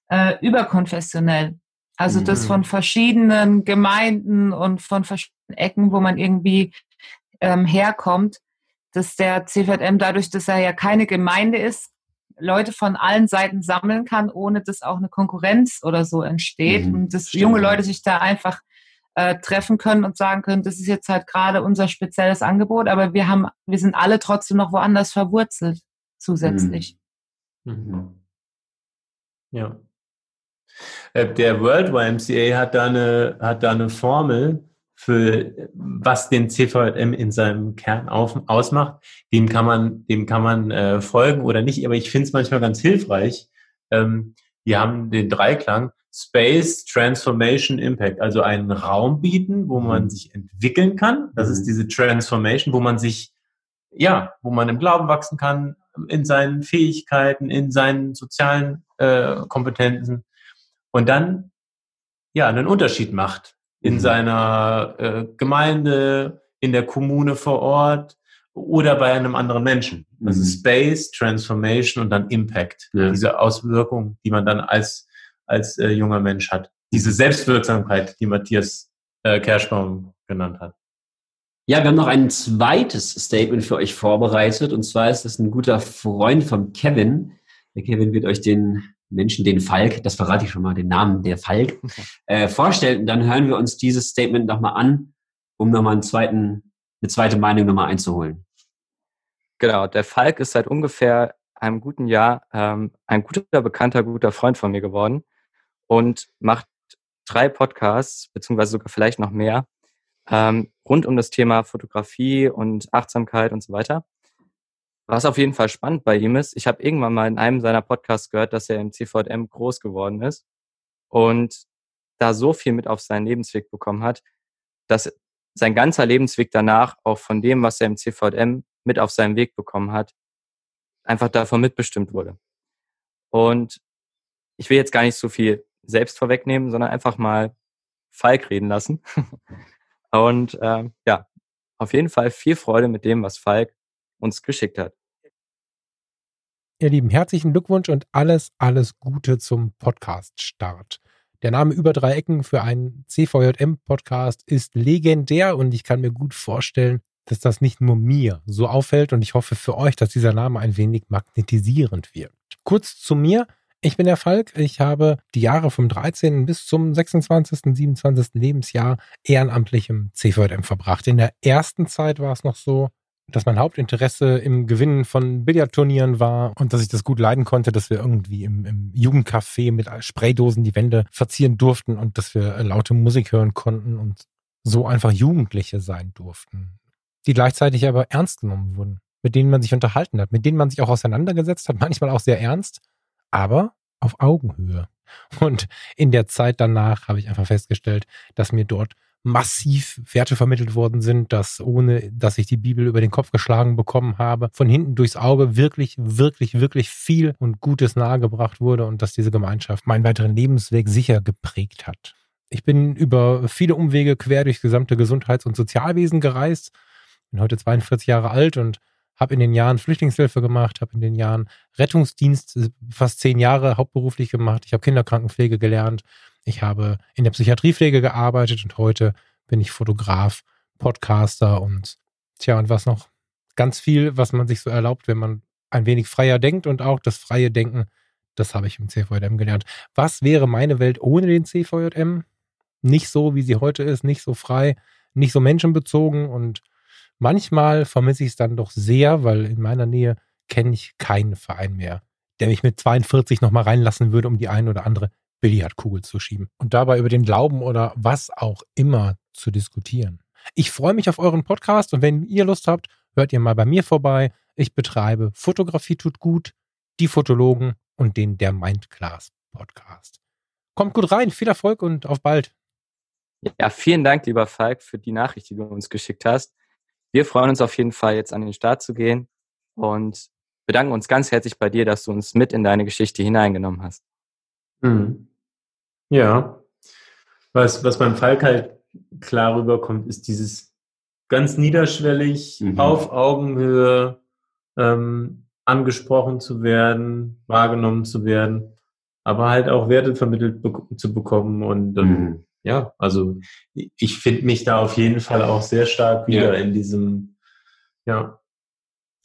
äh, überkonfessionell. Also mhm. das von verschiedenen Gemeinden und von verschiedenen Ecken, wo man irgendwie ähm, herkommt, dass der CVM dadurch, dass er ja keine Gemeinde ist, Leute von allen Seiten sammeln kann, ohne dass auch eine Konkurrenz oder so entsteht mhm. und dass Stimmt. junge Leute sich da einfach äh, treffen können und sagen können, das ist jetzt halt gerade unser spezielles Angebot, aber wir haben, wir sind alle trotzdem noch woanders verwurzelt zusätzlich. Mhm. Mhm. Ja. Äh, der World YMCA hat da eine, hat da eine Formel für was den CVM in seinem Kern auf, ausmacht. Dem kann man, dem kann man äh, folgen oder nicht, aber ich finde es manchmal ganz hilfreich. Ähm, die haben den Dreiklang Space, Transformation, Impact, also einen Raum bieten, wo man mhm. sich entwickeln kann. Das ist mhm. diese Transformation, wo man sich, ja, wo man im Glauben wachsen kann, in seinen Fähigkeiten, in seinen sozialen äh, Kompetenzen und dann ja einen Unterschied macht in mhm. seiner äh, Gemeinde, in der Kommune vor Ort oder bei einem anderen Menschen. Das mhm. ist Space, Transformation und dann Impact. Ja. Diese Auswirkung, die man dann als, als äh, junger Mensch hat. Diese Selbstwirksamkeit, die Matthias äh, Kerschbaum genannt hat. Ja, wir haben noch ein zweites Statement für euch vorbereitet. Und zwar ist das ein guter Freund von Kevin. Der Kevin wird euch den Menschen den Falk, das verrate ich schon mal, den Namen der Falk, äh, vorstellt. Und dann hören wir uns dieses Statement nochmal an, um nochmal einen zweiten, eine zweite Meinung nochmal einzuholen. Genau, der Falk ist seit ungefähr einem guten Jahr ähm, ein guter Bekannter, guter Freund von mir geworden und macht drei Podcasts, beziehungsweise sogar vielleicht noch mehr, ähm, rund um das Thema Fotografie und Achtsamkeit und so weiter. Was auf jeden Fall spannend bei ihm ist, ich habe irgendwann mal in einem seiner Podcasts gehört, dass er im CVM groß geworden ist und da so viel mit auf seinen Lebensweg bekommen hat, dass sein ganzer Lebensweg danach auch von dem, was er im CVM mit auf seinen Weg bekommen hat, einfach davon mitbestimmt wurde. Und ich will jetzt gar nicht so viel selbst vorwegnehmen, sondern einfach mal Falk reden lassen. Und äh, ja, auf jeden Fall viel Freude mit dem, was Falk uns geschickt hat. Ihr Lieben, herzlichen Glückwunsch und alles, alles Gute zum Podcast-Start. Der Name über drei Ecken für einen CVJM-Podcast ist legendär und ich kann mir gut vorstellen, dass das nicht nur mir so auffällt und ich hoffe für euch, dass dieser Name ein wenig magnetisierend wird. Kurz zu mir. Ich bin der Falk. Ich habe die Jahre vom 13. bis zum 26., 27. Lebensjahr ehrenamtlich im CVJM verbracht. In der ersten Zeit war es noch so, dass mein Hauptinteresse im Gewinnen von Billardturnieren war und dass ich das gut leiden konnte, dass wir irgendwie im, im Jugendcafé mit Spraydosen die Wände verzieren durften und dass wir äh, laute Musik hören konnten und so einfach Jugendliche sein durften, die gleichzeitig aber ernst genommen wurden, mit denen man sich unterhalten hat, mit denen man sich auch auseinandergesetzt hat, manchmal auch sehr ernst, aber auf Augenhöhe. Und in der Zeit danach habe ich einfach festgestellt, dass mir dort massiv Werte vermittelt worden sind, dass ohne, dass ich die Bibel über den Kopf geschlagen bekommen habe, von hinten durchs Auge wirklich, wirklich, wirklich viel und Gutes nahegebracht wurde und dass diese Gemeinschaft meinen weiteren Lebensweg sicher geprägt hat. Ich bin über viele Umwege quer durchs gesamte Gesundheits- und Sozialwesen gereist, bin heute 42 Jahre alt und habe in den Jahren Flüchtlingshilfe gemacht, habe in den Jahren Rettungsdienst fast zehn Jahre hauptberuflich gemacht. Ich habe Kinderkrankenpflege gelernt ich habe in der Psychiatriepflege gearbeitet und heute bin ich Fotograf, Podcaster und tja, und was noch? Ganz viel, was man sich so erlaubt, wenn man ein wenig freier denkt und auch das freie Denken, das habe ich im CVJM gelernt. Was wäre meine Welt ohne den CVJM? Nicht so, wie sie heute ist, nicht so frei, nicht so menschenbezogen und manchmal vermisse ich es dann doch sehr, weil in meiner Nähe kenne ich keinen Verein mehr, der mich mit 42 nochmal reinlassen würde, um die eine oder andere Billardkugel zu schieben und dabei über den Glauben oder was auch immer zu diskutieren. Ich freue mich auf euren Podcast und wenn ihr Lust habt, hört ihr mal bei mir vorbei. Ich betreibe Fotografie tut gut, die Fotologen und den Der Mindclass Podcast. Kommt gut rein, viel Erfolg und auf bald. Ja, vielen Dank, lieber Falk, für die Nachricht, die du uns geschickt hast. Wir freuen uns auf jeden Fall, jetzt an den Start zu gehen und bedanken uns ganz herzlich bei dir, dass du uns mit in deine Geschichte hineingenommen hast. Mhm. Ja, was, was beim Falk halt klar rüberkommt, ist dieses ganz niederschwellig, mhm. auf Augenhöhe ähm, angesprochen zu werden, wahrgenommen zu werden, aber halt auch Werte vermittelt be zu bekommen und ähm, mhm. ja, also ich finde mich da auf jeden Fall auch sehr stark wieder ja. in diesem, ja,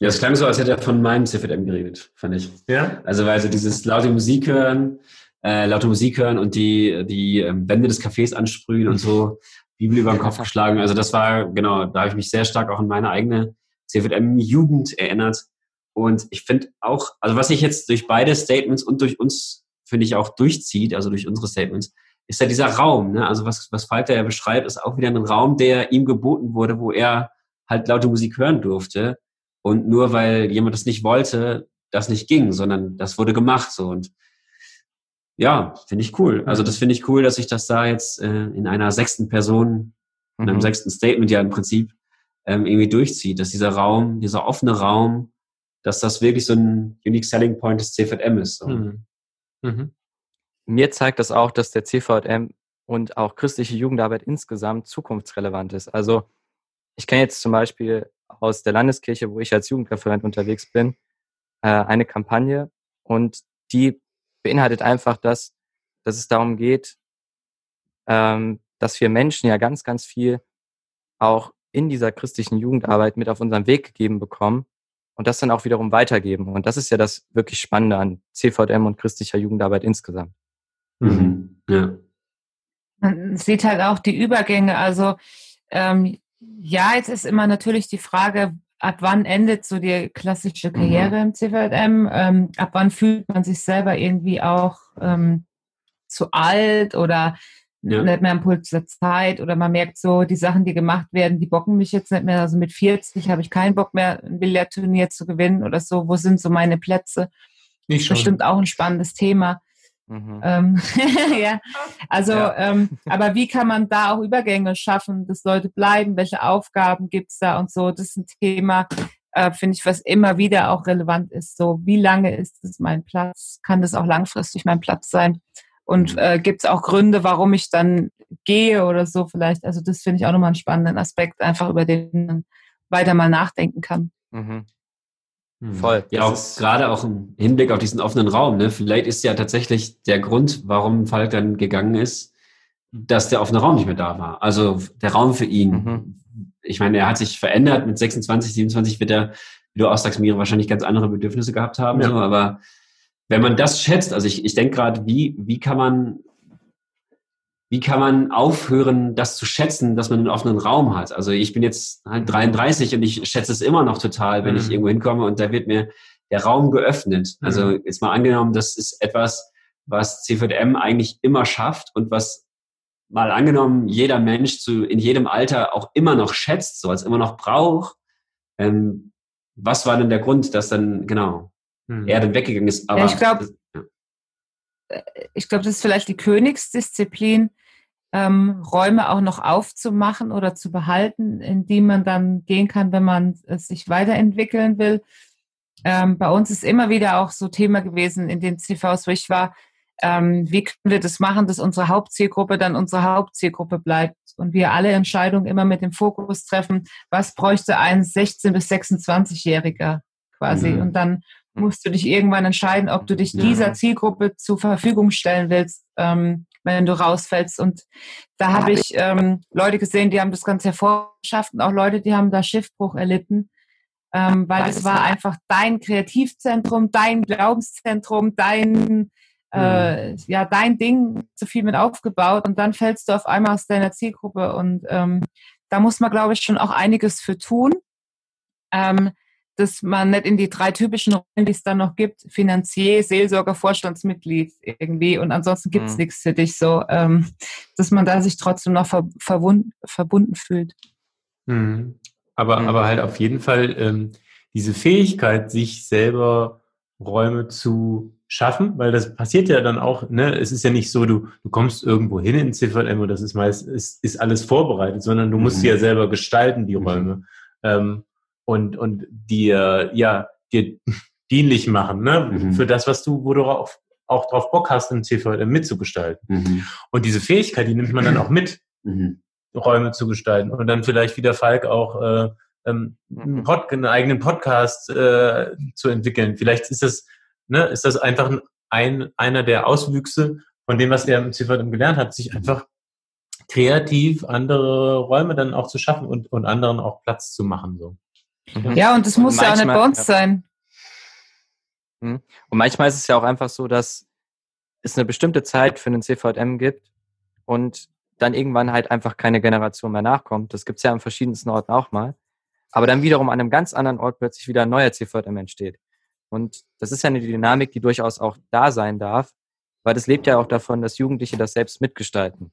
ja, es klang so, als hätte er von meinem CFM geredet, fand ich. Ja. Also, weil so dieses laute Musik hören, äh, laute Musik hören und die, die ähm, Wände des Cafés ansprühen und so Bibel über den Kopf geschlagen. Also das war, genau, da habe ich mich sehr stark auch an meine eigene CFM-Jugend erinnert. Und ich finde auch, also was sich jetzt durch beide Statements und durch uns, finde ich, auch durchzieht, also durch unsere Statements, ist ja dieser Raum. Ne? Also was, was Falter ja beschreibt, ist auch wieder ein Raum, der ihm geboten wurde, wo er halt laute Musik hören durfte. Und nur weil jemand das nicht wollte, das nicht ging, sondern das wurde gemacht so. Und ja, finde ich cool. Also das finde ich cool, dass ich das da jetzt äh, in einer sechsten Person, in einem mhm. sechsten Statement ja im Prinzip ähm, irgendwie durchzieht, dass dieser Raum, dieser offene Raum, dass das wirklich so ein Unique Selling Point des CVM ist. So. Mhm. Mhm. Mir zeigt das auch, dass der CVM und auch christliche Jugendarbeit insgesamt zukunftsrelevant ist. Also ich kenne jetzt zum Beispiel aus der Landeskirche, wo ich als Jugendreferent unterwegs bin, äh, eine Kampagne und die beinhaltet einfach, dass, dass es darum geht, ähm, dass wir Menschen ja ganz, ganz viel auch in dieser christlichen Jugendarbeit mit auf unseren Weg gegeben bekommen und das dann auch wiederum weitergeben. Und das ist ja das wirklich Spannende an CVM und christlicher Jugendarbeit insgesamt. Mhm. Ja. Man sieht halt auch die Übergänge. Also ähm, ja, jetzt ist immer natürlich die Frage, ab wann endet so die klassische mhm. Karriere mhm. im CVM? Ähm, ab wann fühlt man sich selber irgendwie auch ähm, zu alt oder ja. nicht mehr am Puls der Zeit oder man merkt so, die Sachen, die gemacht werden, die bocken mich jetzt nicht mehr. Also mit 40 habe ich keinen Bock mehr, ein Billardturnier zu gewinnen oder so. Wo sind so meine Plätze? Ich schon. Bestimmt auch ein spannendes Thema. Mhm. Ähm, ja, also, ja. Ähm, aber wie kann man da auch Übergänge schaffen, dass Leute bleiben? Welche Aufgaben gibt es da und so? Das ist ein Thema, äh, finde ich, was immer wieder auch relevant ist. So, wie lange ist es mein Platz? Kann das auch langfristig mein Platz sein? Und mhm. äh, gibt es auch Gründe, warum ich dann gehe oder so vielleicht? Also, das finde ich auch nochmal einen spannenden Aspekt, einfach über den man weiter mal nachdenken kann. Mhm. Hm. Voll. Ja, auch gerade auch im Hinblick auf diesen offenen Raum. Ne? Vielleicht ist ja tatsächlich der Grund, warum Falk dann gegangen ist, dass der offene Raum nicht mehr da war. Also der Raum für ihn. Mhm. Ich meine, er hat sich verändert. Mit 26, 27 wird er, wie du auch sagst, Mira, wahrscheinlich ganz andere Bedürfnisse gehabt haben. Ja. So, aber wenn man das schätzt, also ich, ich denke gerade, wie, wie kann man wie kann man aufhören, das zu schätzen, dass man einen offenen Raum hat? Also ich bin jetzt halt 33 und ich schätze es immer noch total, wenn mhm. ich irgendwo hinkomme und da wird mir der Raum geöffnet. Also mhm. jetzt mal angenommen, das ist etwas, was CVM eigentlich immer schafft und was mal angenommen jeder Mensch zu, in jedem Alter auch immer noch schätzt, so als immer noch braucht. Ähm, was war denn der Grund, dass dann, genau, mhm. er dann weggegangen ist? Aber ja, ich glaube, ja. ich glaube, das ist vielleicht die Königsdisziplin, ähm, Räume auch noch aufzumachen oder zu behalten, in die man dann gehen kann, wenn man sich weiterentwickeln will. Ähm, bei uns ist immer wieder auch so Thema gewesen in den CVs, wo ich war, ähm, wie können wir das machen, dass unsere Hauptzielgruppe dann unsere Hauptzielgruppe bleibt und wir alle Entscheidungen immer mit dem Fokus treffen, was bräuchte ein 16- bis 26-Jähriger quasi. Mhm. Und dann musst du dich irgendwann entscheiden, ob du dich dieser Zielgruppe zur Verfügung stellen willst. Ähm, wenn du rausfällst. Und da habe ich ähm, Leute gesehen, die haben das ganz hervorgeschafft und auch Leute, die haben da Schiffbruch erlitten. Ähm, weil es war einfach dein Kreativzentrum, dein Glaubenszentrum, dein, äh, ja, dein Ding, zu viel mit aufgebaut und dann fällst du auf einmal aus deiner Zielgruppe und ähm, da muss man, glaube ich, schon auch einiges für tun. Ähm, dass man nicht in die drei typischen Rollen, die es dann noch gibt, Finanzier, Seelsorger, Vorstandsmitglied irgendwie und ansonsten gibt es mhm. nichts für dich so, ähm, dass man da sich trotzdem noch ver verbunden fühlt. Mhm. Aber, mhm. aber halt auf jeden Fall ähm, diese Fähigkeit, sich selber Räume zu schaffen, weil das passiert ja dann auch, ne, es ist ja nicht so, du, du kommst irgendwo hin in CVM und das ist meist, ist, ist alles vorbereitet, sondern du musst mhm. sie ja selber gestalten, die mhm. Räume. Ähm, und, und dir, ja, dir dienlich machen, ne, mhm. für das, was du, wo du auch, auch drauf Bock hast, im CVM mitzugestalten. Mhm. Und diese Fähigkeit, die nimmt man dann auch mit, mhm. Räume zu gestalten. Und dann vielleicht wie der Falk auch, äh, ähm, einen, mhm. Pod, einen eigenen Podcast äh, zu entwickeln. Vielleicht ist das ne, ist das einfach ein, einer der Auswüchse von dem, was er im CVM gelernt hat, sich einfach kreativ andere Räume dann auch zu schaffen und, und anderen auch Platz zu machen. So. Mhm. Ja, und das muss und ja auch nicht bei uns sein. Mhm. Und manchmal ist es ja auch einfach so, dass es eine bestimmte Zeit für einen CVM gibt und dann irgendwann halt einfach keine Generation mehr nachkommt. Das gibt es ja an verschiedensten Orten auch mal. Aber dann wiederum an einem ganz anderen Ort plötzlich wieder ein neuer CVM entsteht. Und das ist ja eine Dynamik, die durchaus auch da sein darf, weil das lebt ja auch davon, dass Jugendliche das selbst mitgestalten.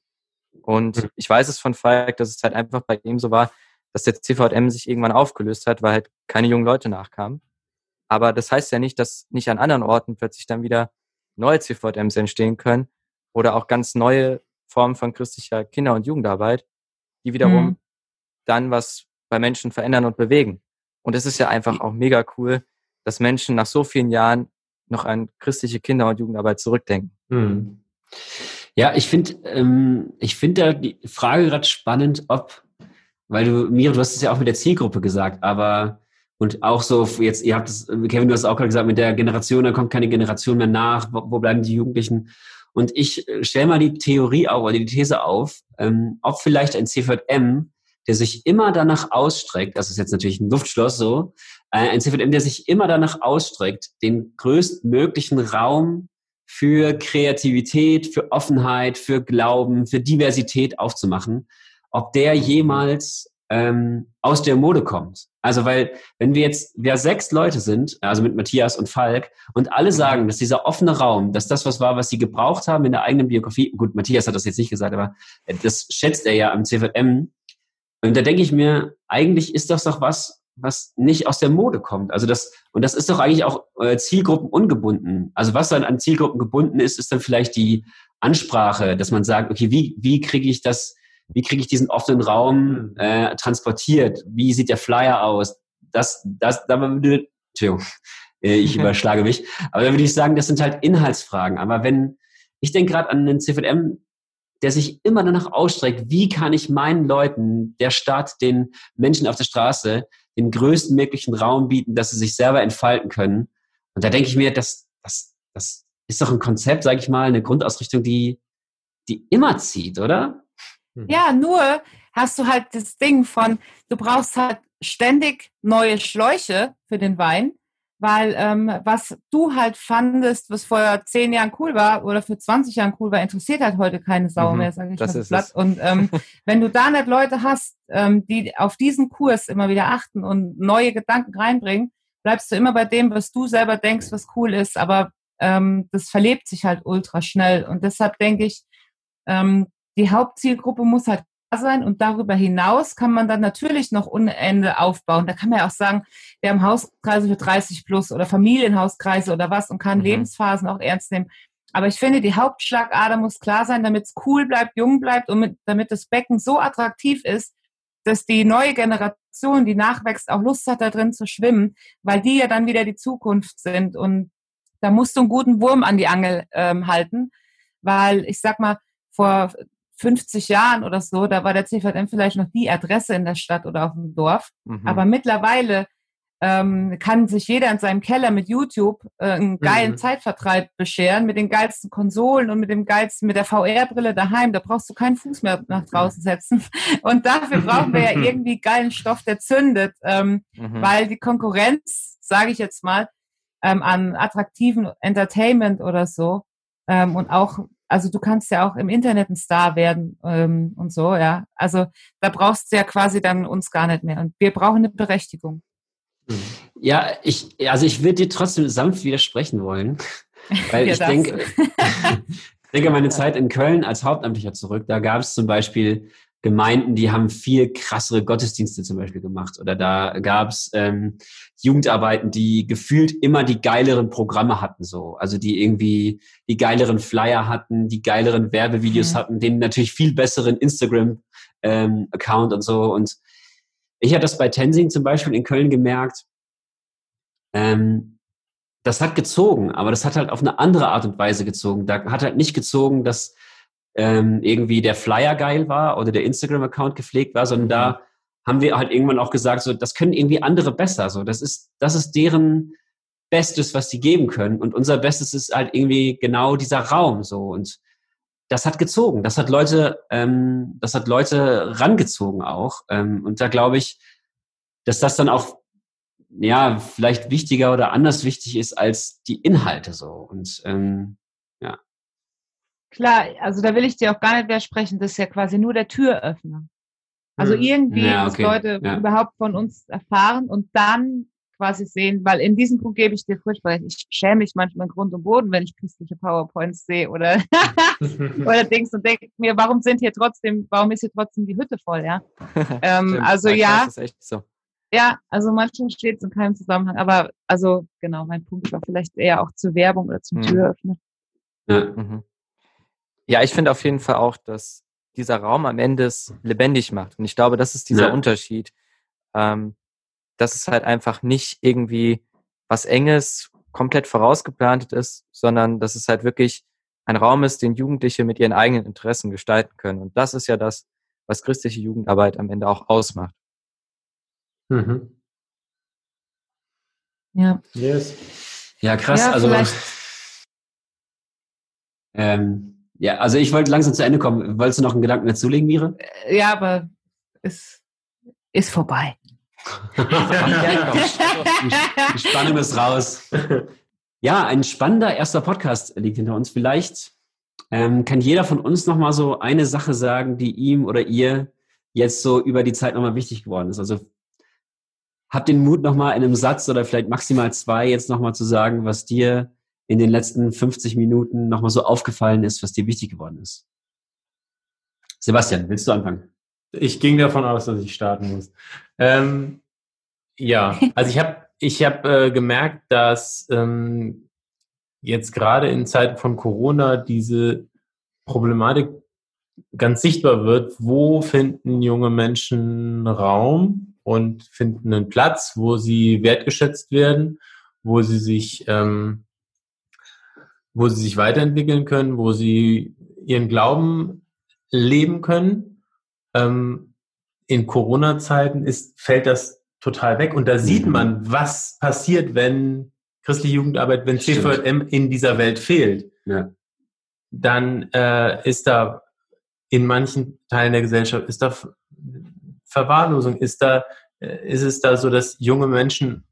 Und mhm. ich weiß es von Falk, dass es halt einfach bei ihm so war, dass der CVM sich irgendwann aufgelöst hat, weil halt keine jungen Leute nachkamen. Aber das heißt ja nicht, dass nicht an anderen Orten plötzlich dann wieder neue CVMs entstehen können oder auch ganz neue Formen von christlicher Kinder- und Jugendarbeit, die wiederum mhm. dann was bei Menschen verändern und bewegen. Und es ist ja einfach auch mega cool, dass Menschen nach so vielen Jahren noch an christliche Kinder- und Jugendarbeit zurückdenken. Hm. Ja, ich finde, ähm, ich finde da die Frage gerade spannend, ob, weil du, Mira, du hast es ja auch mit der Zielgruppe gesagt, aber und auch so jetzt, ihr habt es, Kevin, du hast auch gerade gesagt, mit der Generation, da kommt keine Generation mehr nach, wo, wo bleiben die Jugendlichen? Und ich äh, stelle mal die Theorie auf, oder die These auf, ähm, ob vielleicht ein CVM der sich immer danach ausstreckt, das ist jetzt natürlich ein Luftschloss so, äh, ein CVM, der sich immer danach ausstreckt, den größtmöglichen Raum für Kreativität, für Offenheit, für Glauben, für Diversität aufzumachen, ob der jemals ähm, aus der Mode kommt. Also weil, wenn wir jetzt, wir sechs Leute sind, also mit Matthias und Falk, und alle sagen, dass dieser offene Raum, dass das was war, was sie gebraucht haben in der eigenen Biografie, gut, Matthias hat das jetzt nicht gesagt, aber das schätzt er ja am CVM, und da denke ich mir, eigentlich ist das doch was, was nicht aus der Mode kommt. Also das, und das ist doch eigentlich auch äh, Zielgruppen ungebunden. Also was dann an Zielgruppen gebunden ist, ist dann vielleicht die Ansprache, dass man sagt, okay, wie, wie kriege ich das, wie kriege ich diesen offenen Raum äh, transportiert? Wie sieht der Flyer aus? Das, das, da würde, Entschuldigung, äh, ich überschlage mich. Aber da würde ich sagen, das sind halt Inhaltsfragen. Aber wenn, ich denke gerade an den CVM, der sich immer danach ausstreckt, wie kann ich meinen Leuten, der Stadt, den Menschen auf der Straße, den größten möglichen Raum bieten, dass sie sich selber entfalten können. Und da denke ich mir, das, das, das ist doch ein Konzept, sage ich mal, eine Grundausrichtung, die, die immer zieht, oder? Ja, nur hast du halt das Ding von, du brauchst halt ständig neue Schläuche für den Wein weil ähm, was du halt fandest, was vor zehn Jahren cool war oder für 20 Jahren cool war, interessiert halt heute keine Sau mhm, mehr, sage ich das mal platt. Und ähm, wenn du da nicht Leute hast, ähm, die auf diesen Kurs immer wieder achten und neue Gedanken reinbringen, bleibst du immer bei dem, was du selber denkst, was cool ist, aber ähm, das verlebt sich halt ultra schnell. Und deshalb denke ich, ähm, die Hauptzielgruppe muss halt sein und darüber hinaus kann man dann natürlich noch Unende aufbauen. Da kann man ja auch sagen, wir haben Hauskreise für 30 plus oder Familienhauskreise oder was und kann mhm. Lebensphasen auch ernst nehmen. Aber ich finde, die Hauptschlagader muss klar sein, damit es cool bleibt, jung bleibt und mit, damit das Becken so attraktiv ist, dass die neue Generation, die nachwächst, auch Lust hat, da drin zu schwimmen, weil die ja dann wieder die Zukunft sind. Und da musst du einen guten Wurm an die Angel ähm, halten, weil ich sag mal, vor 50 Jahren oder so, da war der CVM vielleicht noch die Adresse in der Stadt oder auf dem Dorf. Mhm. Aber mittlerweile ähm, kann sich jeder in seinem Keller mit YouTube äh, einen geilen mhm. Zeitvertreib bescheren, mit den geilsten Konsolen und mit dem geilsten, mit der VR-Brille daheim. Da brauchst du keinen Fuß mehr nach draußen setzen. Und dafür brauchen wir ja irgendwie geilen Stoff, der zündet, ähm, mhm. weil die Konkurrenz, sage ich jetzt mal, ähm, an attraktiven Entertainment oder so ähm, und auch also du kannst ja auch im Internet ein Star werden ähm, und so, ja. Also da brauchst du ja quasi dann uns gar nicht mehr. Und wir brauchen eine Berechtigung. Ja, ich, also ich würde dir trotzdem sanft widersprechen wollen. Weil ich denke, ich denke meine Zeit in Köln als Hauptamtlicher zurück. Da gab es zum Beispiel Gemeinden, die haben viel krassere Gottesdienste zum Beispiel gemacht. Oder da gab's ähm, Jugendarbeiten, die gefühlt immer die geileren Programme hatten, so. Also die irgendwie die geileren Flyer hatten, die geileren Werbevideos mhm. hatten, den natürlich viel besseren Instagram-Account ähm, und so. Und ich habe das bei Tensing zum Beispiel in Köln gemerkt. Ähm, das hat gezogen, aber das hat halt auf eine andere Art und Weise gezogen. Da hat halt nicht gezogen, dass ähm, irgendwie der Flyer geil war oder der Instagram-Account gepflegt war, sondern mhm. da haben wir halt irgendwann auch gesagt, so das können irgendwie andere besser. So das ist das ist deren Bestes, was sie geben können und unser Bestes ist halt irgendwie genau dieser Raum so und das hat gezogen, das hat Leute, ähm, das hat Leute rangezogen auch ähm, und da glaube ich, dass das dann auch ja vielleicht wichtiger oder anders wichtig ist als die Inhalte so und ähm, ja. Klar, also da will ich dir auch gar nicht widersprechen, das ist ja quasi nur der Türöffner. Also hm. irgendwie, ja, okay. dass Leute ja. überhaupt von uns erfahren und dann quasi sehen, weil in diesem Punkt gebe ich dir furchtbar Ich schäme mich manchmal Grund und Boden, wenn ich christliche PowerPoints sehe oder, oder Dings und denke mir, warum sind hier trotzdem, warum ist hier trotzdem die Hütte voll, ja? ähm, also ja. Das ist echt so. Ja, also manchmal steht es in keinem Zusammenhang, aber also genau, mein Punkt war vielleicht eher auch zur Werbung oder zum mhm. Türöffner. Ja. Mhm. Ja, ich finde auf jeden Fall auch, dass dieser Raum am Ende es lebendig macht. Und ich glaube, das ist dieser ja. Unterschied. Ähm, dass es halt einfach nicht irgendwie was Enges, komplett vorausgeplantet ist, sondern dass es halt wirklich ein Raum ist, den Jugendliche mit ihren eigenen Interessen gestalten können. Und das ist ja das, was christliche Jugendarbeit am Ende auch ausmacht. Mhm. Ja. Yes. Ja, krass. Ja, also, ähm, ja, also ich wollte langsam zu Ende kommen. Wolltest du noch einen Gedanken dazulegen, Mire? Äh, ja, aber es ist vorbei. Die Spannung ist raus. Ja, ein spannender erster Podcast liegt hinter uns. Vielleicht ähm, kann jeder von uns noch mal so eine Sache sagen, die ihm oder ihr jetzt so über die Zeit nochmal wichtig geworden ist. Also habt den Mut nochmal in einem Satz oder vielleicht maximal zwei jetzt nochmal zu sagen, was dir in den letzten 50 Minuten nochmal so aufgefallen ist, was dir wichtig geworden ist? Sebastian, willst du anfangen? Ich ging davon aus, dass ich starten muss. Ähm, ja, also ich habe ich hab, äh, gemerkt, dass ähm, jetzt gerade in Zeiten von Corona diese Problematik ganz sichtbar wird, wo finden junge Menschen Raum und finden einen Platz, wo sie wertgeschätzt werden, wo sie sich ähm, wo sie sich weiterentwickeln können, wo sie ihren Glauben leben können. Ähm, in Corona-Zeiten ist, fällt das total weg. Und da sieht mhm. man, was passiert, wenn christliche Jugendarbeit, wenn CVM in dieser Welt fehlt. Ja. Dann äh, ist da in manchen Teilen der Gesellschaft, ist da Verwahrlosung, ist da, äh, ist es da so, dass junge Menschen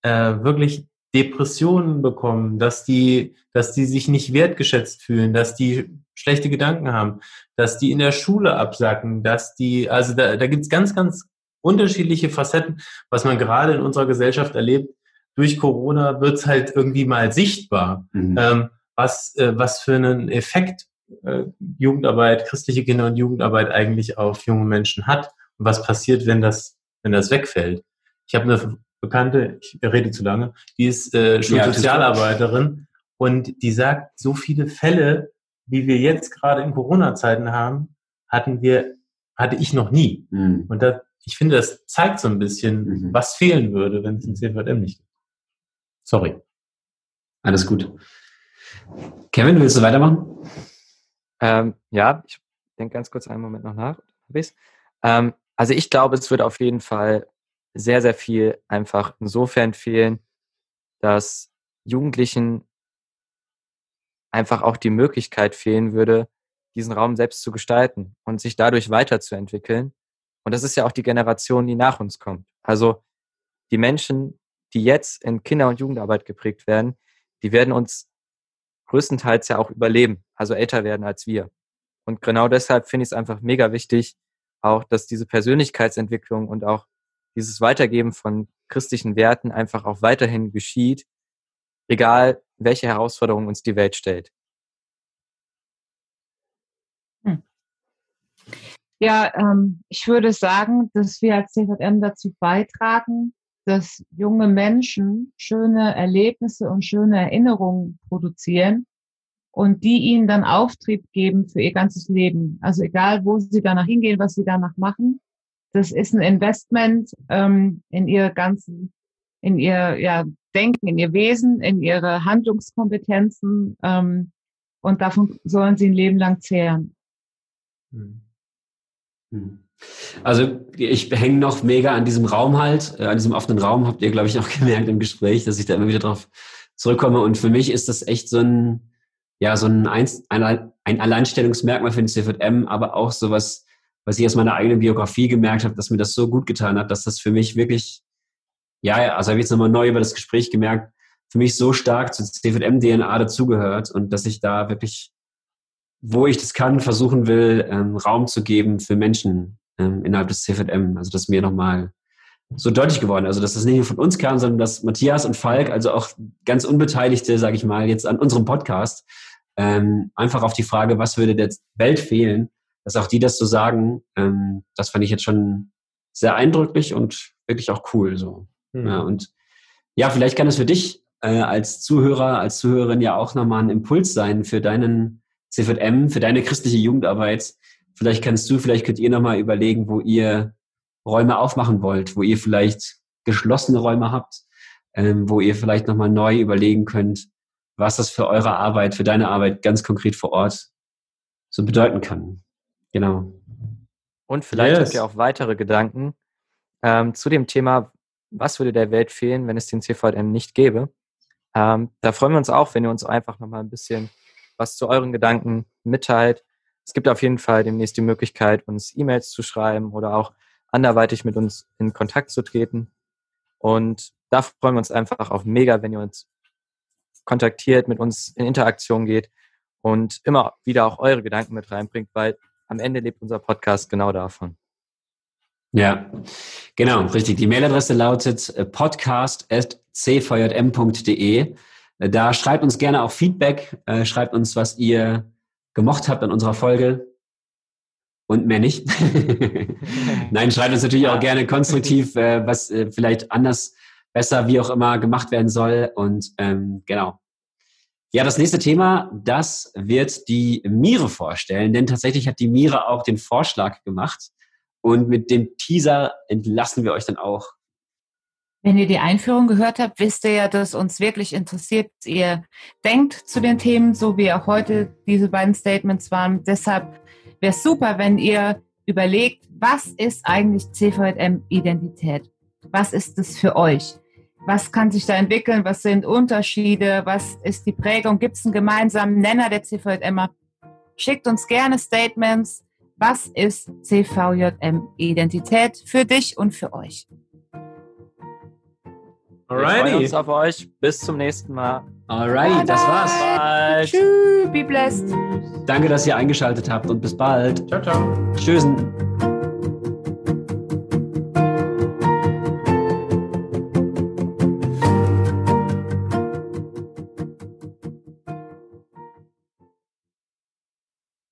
äh, wirklich Depressionen bekommen, dass die, dass die sich nicht wertgeschätzt fühlen, dass die schlechte Gedanken haben, dass die in der Schule absacken, dass die, also da, da gibt es ganz, ganz unterschiedliche Facetten, was man gerade in unserer Gesellschaft erlebt. Durch Corona wird es halt irgendwie mal sichtbar, mhm. ähm, was, äh, was für einen Effekt äh, Jugendarbeit, christliche Kinder- und Jugendarbeit eigentlich auf junge Menschen hat und was passiert, wenn das, wenn das wegfällt. Ich habe eine Bekannte, ich rede zu lange, die ist äh, Schulsozialarbeiterin und die sagt, so viele Fälle, wie wir jetzt gerade in Corona-Zeiten haben, hatten wir, hatte ich noch nie. Mhm. Und da, ich finde, das zeigt so ein bisschen, mhm. was fehlen würde, wenn es ein CVM nicht gibt. Sorry. Alles gut. Kevin, willst du weitermachen? Ähm, ja, ich denke ganz kurz einen Moment noch nach. Ähm, also ich glaube, es wird auf jeden Fall sehr, sehr viel einfach insofern fehlen, dass Jugendlichen einfach auch die Möglichkeit fehlen würde, diesen Raum selbst zu gestalten und sich dadurch weiterzuentwickeln. Und das ist ja auch die Generation, die nach uns kommt. Also die Menschen, die jetzt in Kinder- und Jugendarbeit geprägt werden, die werden uns größtenteils ja auch überleben, also älter werden als wir. Und genau deshalb finde ich es einfach mega wichtig, auch, dass diese Persönlichkeitsentwicklung und auch dieses Weitergeben von christlichen Werten einfach auch weiterhin geschieht, egal welche Herausforderungen uns die Welt stellt. Hm. Ja, ähm, ich würde sagen, dass wir als CVM dazu beitragen, dass junge Menschen schöne Erlebnisse und schöne Erinnerungen produzieren und die ihnen dann Auftrieb geben für ihr ganzes Leben. Also egal, wo sie danach hingehen, was sie danach machen, das ist ein Investment ähm, in ihr ganzen, in ihr ja, Denken, in ihr Wesen, in ihre Handlungskompetenzen ähm, und davon sollen sie ein Leben lang zehren. Hm. Hm. Also ich hänge noch mega an diesem Raum halt, äh, an diesem offenen Raum, habt ihr, glaube ich, auch gemerkt im Gespräch, dass ich da immer wieder drauf zurückkomme. Und für mich ist das echt so ein, ja, so ein, ein, ein Alleinstellungsmerkmal für den CVM, aber auch sowas, was ich aus meiner eigenen Biografie gemerkt habe, dass mir das so gut getan hat, dass das für mich wirklich, ja, also habe ich jetzt nochmal neu über das Gespräch gemerkt, für mich so stark zur CVM-DNA dazugehört und dass ich da wirklich, wo ich das kann, versuchen will, ähm, Raum zu geben für Menschen ähm, innerhalb des CVM. Also das ist mir nochmal so deutlich geworden. Also dass das nicht nur von uns kam, sondern dass Matthias und Falk, also auch ganz Unbeteiligte, sage ich mal, jetzt an unserem Podcast, ähm, einfach auf die Frage, was würde der Welt fehlen, dass auch die das so sagen, ähm, das fand ich jetzt schon sehr eindrücklich und wirklich auch cool. So. Mhm. Ja, und ja, vielleicht kann es für dich äh, als Zuhörer, als Zuhörerin ja auch nochmal ein Impuls sein für deinen CVM, für deine christliche Jugendarbeit. Vielleicht kannst du, vielleicht könnt ihr nochmal überlegen, wo ihr Räume aufmachen wollt, wo ihr vielleicht geschlossene Räume habt, ähm, wo ihr vielleicht nochmal neu überlegen könnt, was das für eure Arbeit, für deine Arbeit ganz konkret vor Ort so bedeuten kann. Genau. Und vielleicht yes. habt ihr auch weitere Gedanken ähm, zu dem Thema, was würde der Welt fehlen, wenn es den CVM nicht gäbe. Ähm, da freuen wir uns auch, wenn ihr uns einfach nochmal ein bisschen was zu euren Gedanken mitteilt. Es gibt auf jeden Fall demnächst die Möglichkeit, uns E-Mails zu schreiben oder auch anderweitig mit uns in Kontakt zu treten. Und da freuen wir uns einfach auch mega, wenn ihr uns kontaktiert, mit uns in Interaktion geht und immer wieder auch eure Gedanken mit reinbringt, weil am Ende lebt unser Podcast genau davon. Ja, genau, richtig. Die Mailadresse lautet äh, podcast.cvjm.de. Äh, da schreibt uns gerne auch Feedback, äh, schreibt uns, was ihr gemocht habt an unserer Folge und mehr nicht. Nein, schreibt uns natürlich auch gerne konstruktiv, was vielleicht anders, besser, wie auch immer gemacht werden soll. Und ähm, genau, ja, das nächste Thema, das wird die Mire vorstellen, denn tatsächlich hat die Mire auch den Vorschlag gemacht und mit dem Teaser entlassen wir euch dann auch. Wenn ihr die Einführung gehört habt, wisst ihr ja, dass uns wirklich interessiert, ihr denkt zu den Themen, so wie auch heute diese beiden Statements waren. Deshalb wäre es super, wenn ihr überlegt, was ist eigentlich CVM-Identität? Was ist es für euch? Was kann sich da entwickeln? Was sind Unterschiede? Was ist die Prägung? Gibt es einen gemeinsamen Nenner der CVJM? Schickt uns gerne Statements. Was ist CVJM-Identität für dich und für euch? Alrighty. Wir freuen uns auf euch. Bis zum nächsten Mal. Alrighty, bye das war's. Bye. Tschüss, be blessed. Danke, dass ihr eingeschaltet habt und bis bald. Ciao, ciao. Tschüss.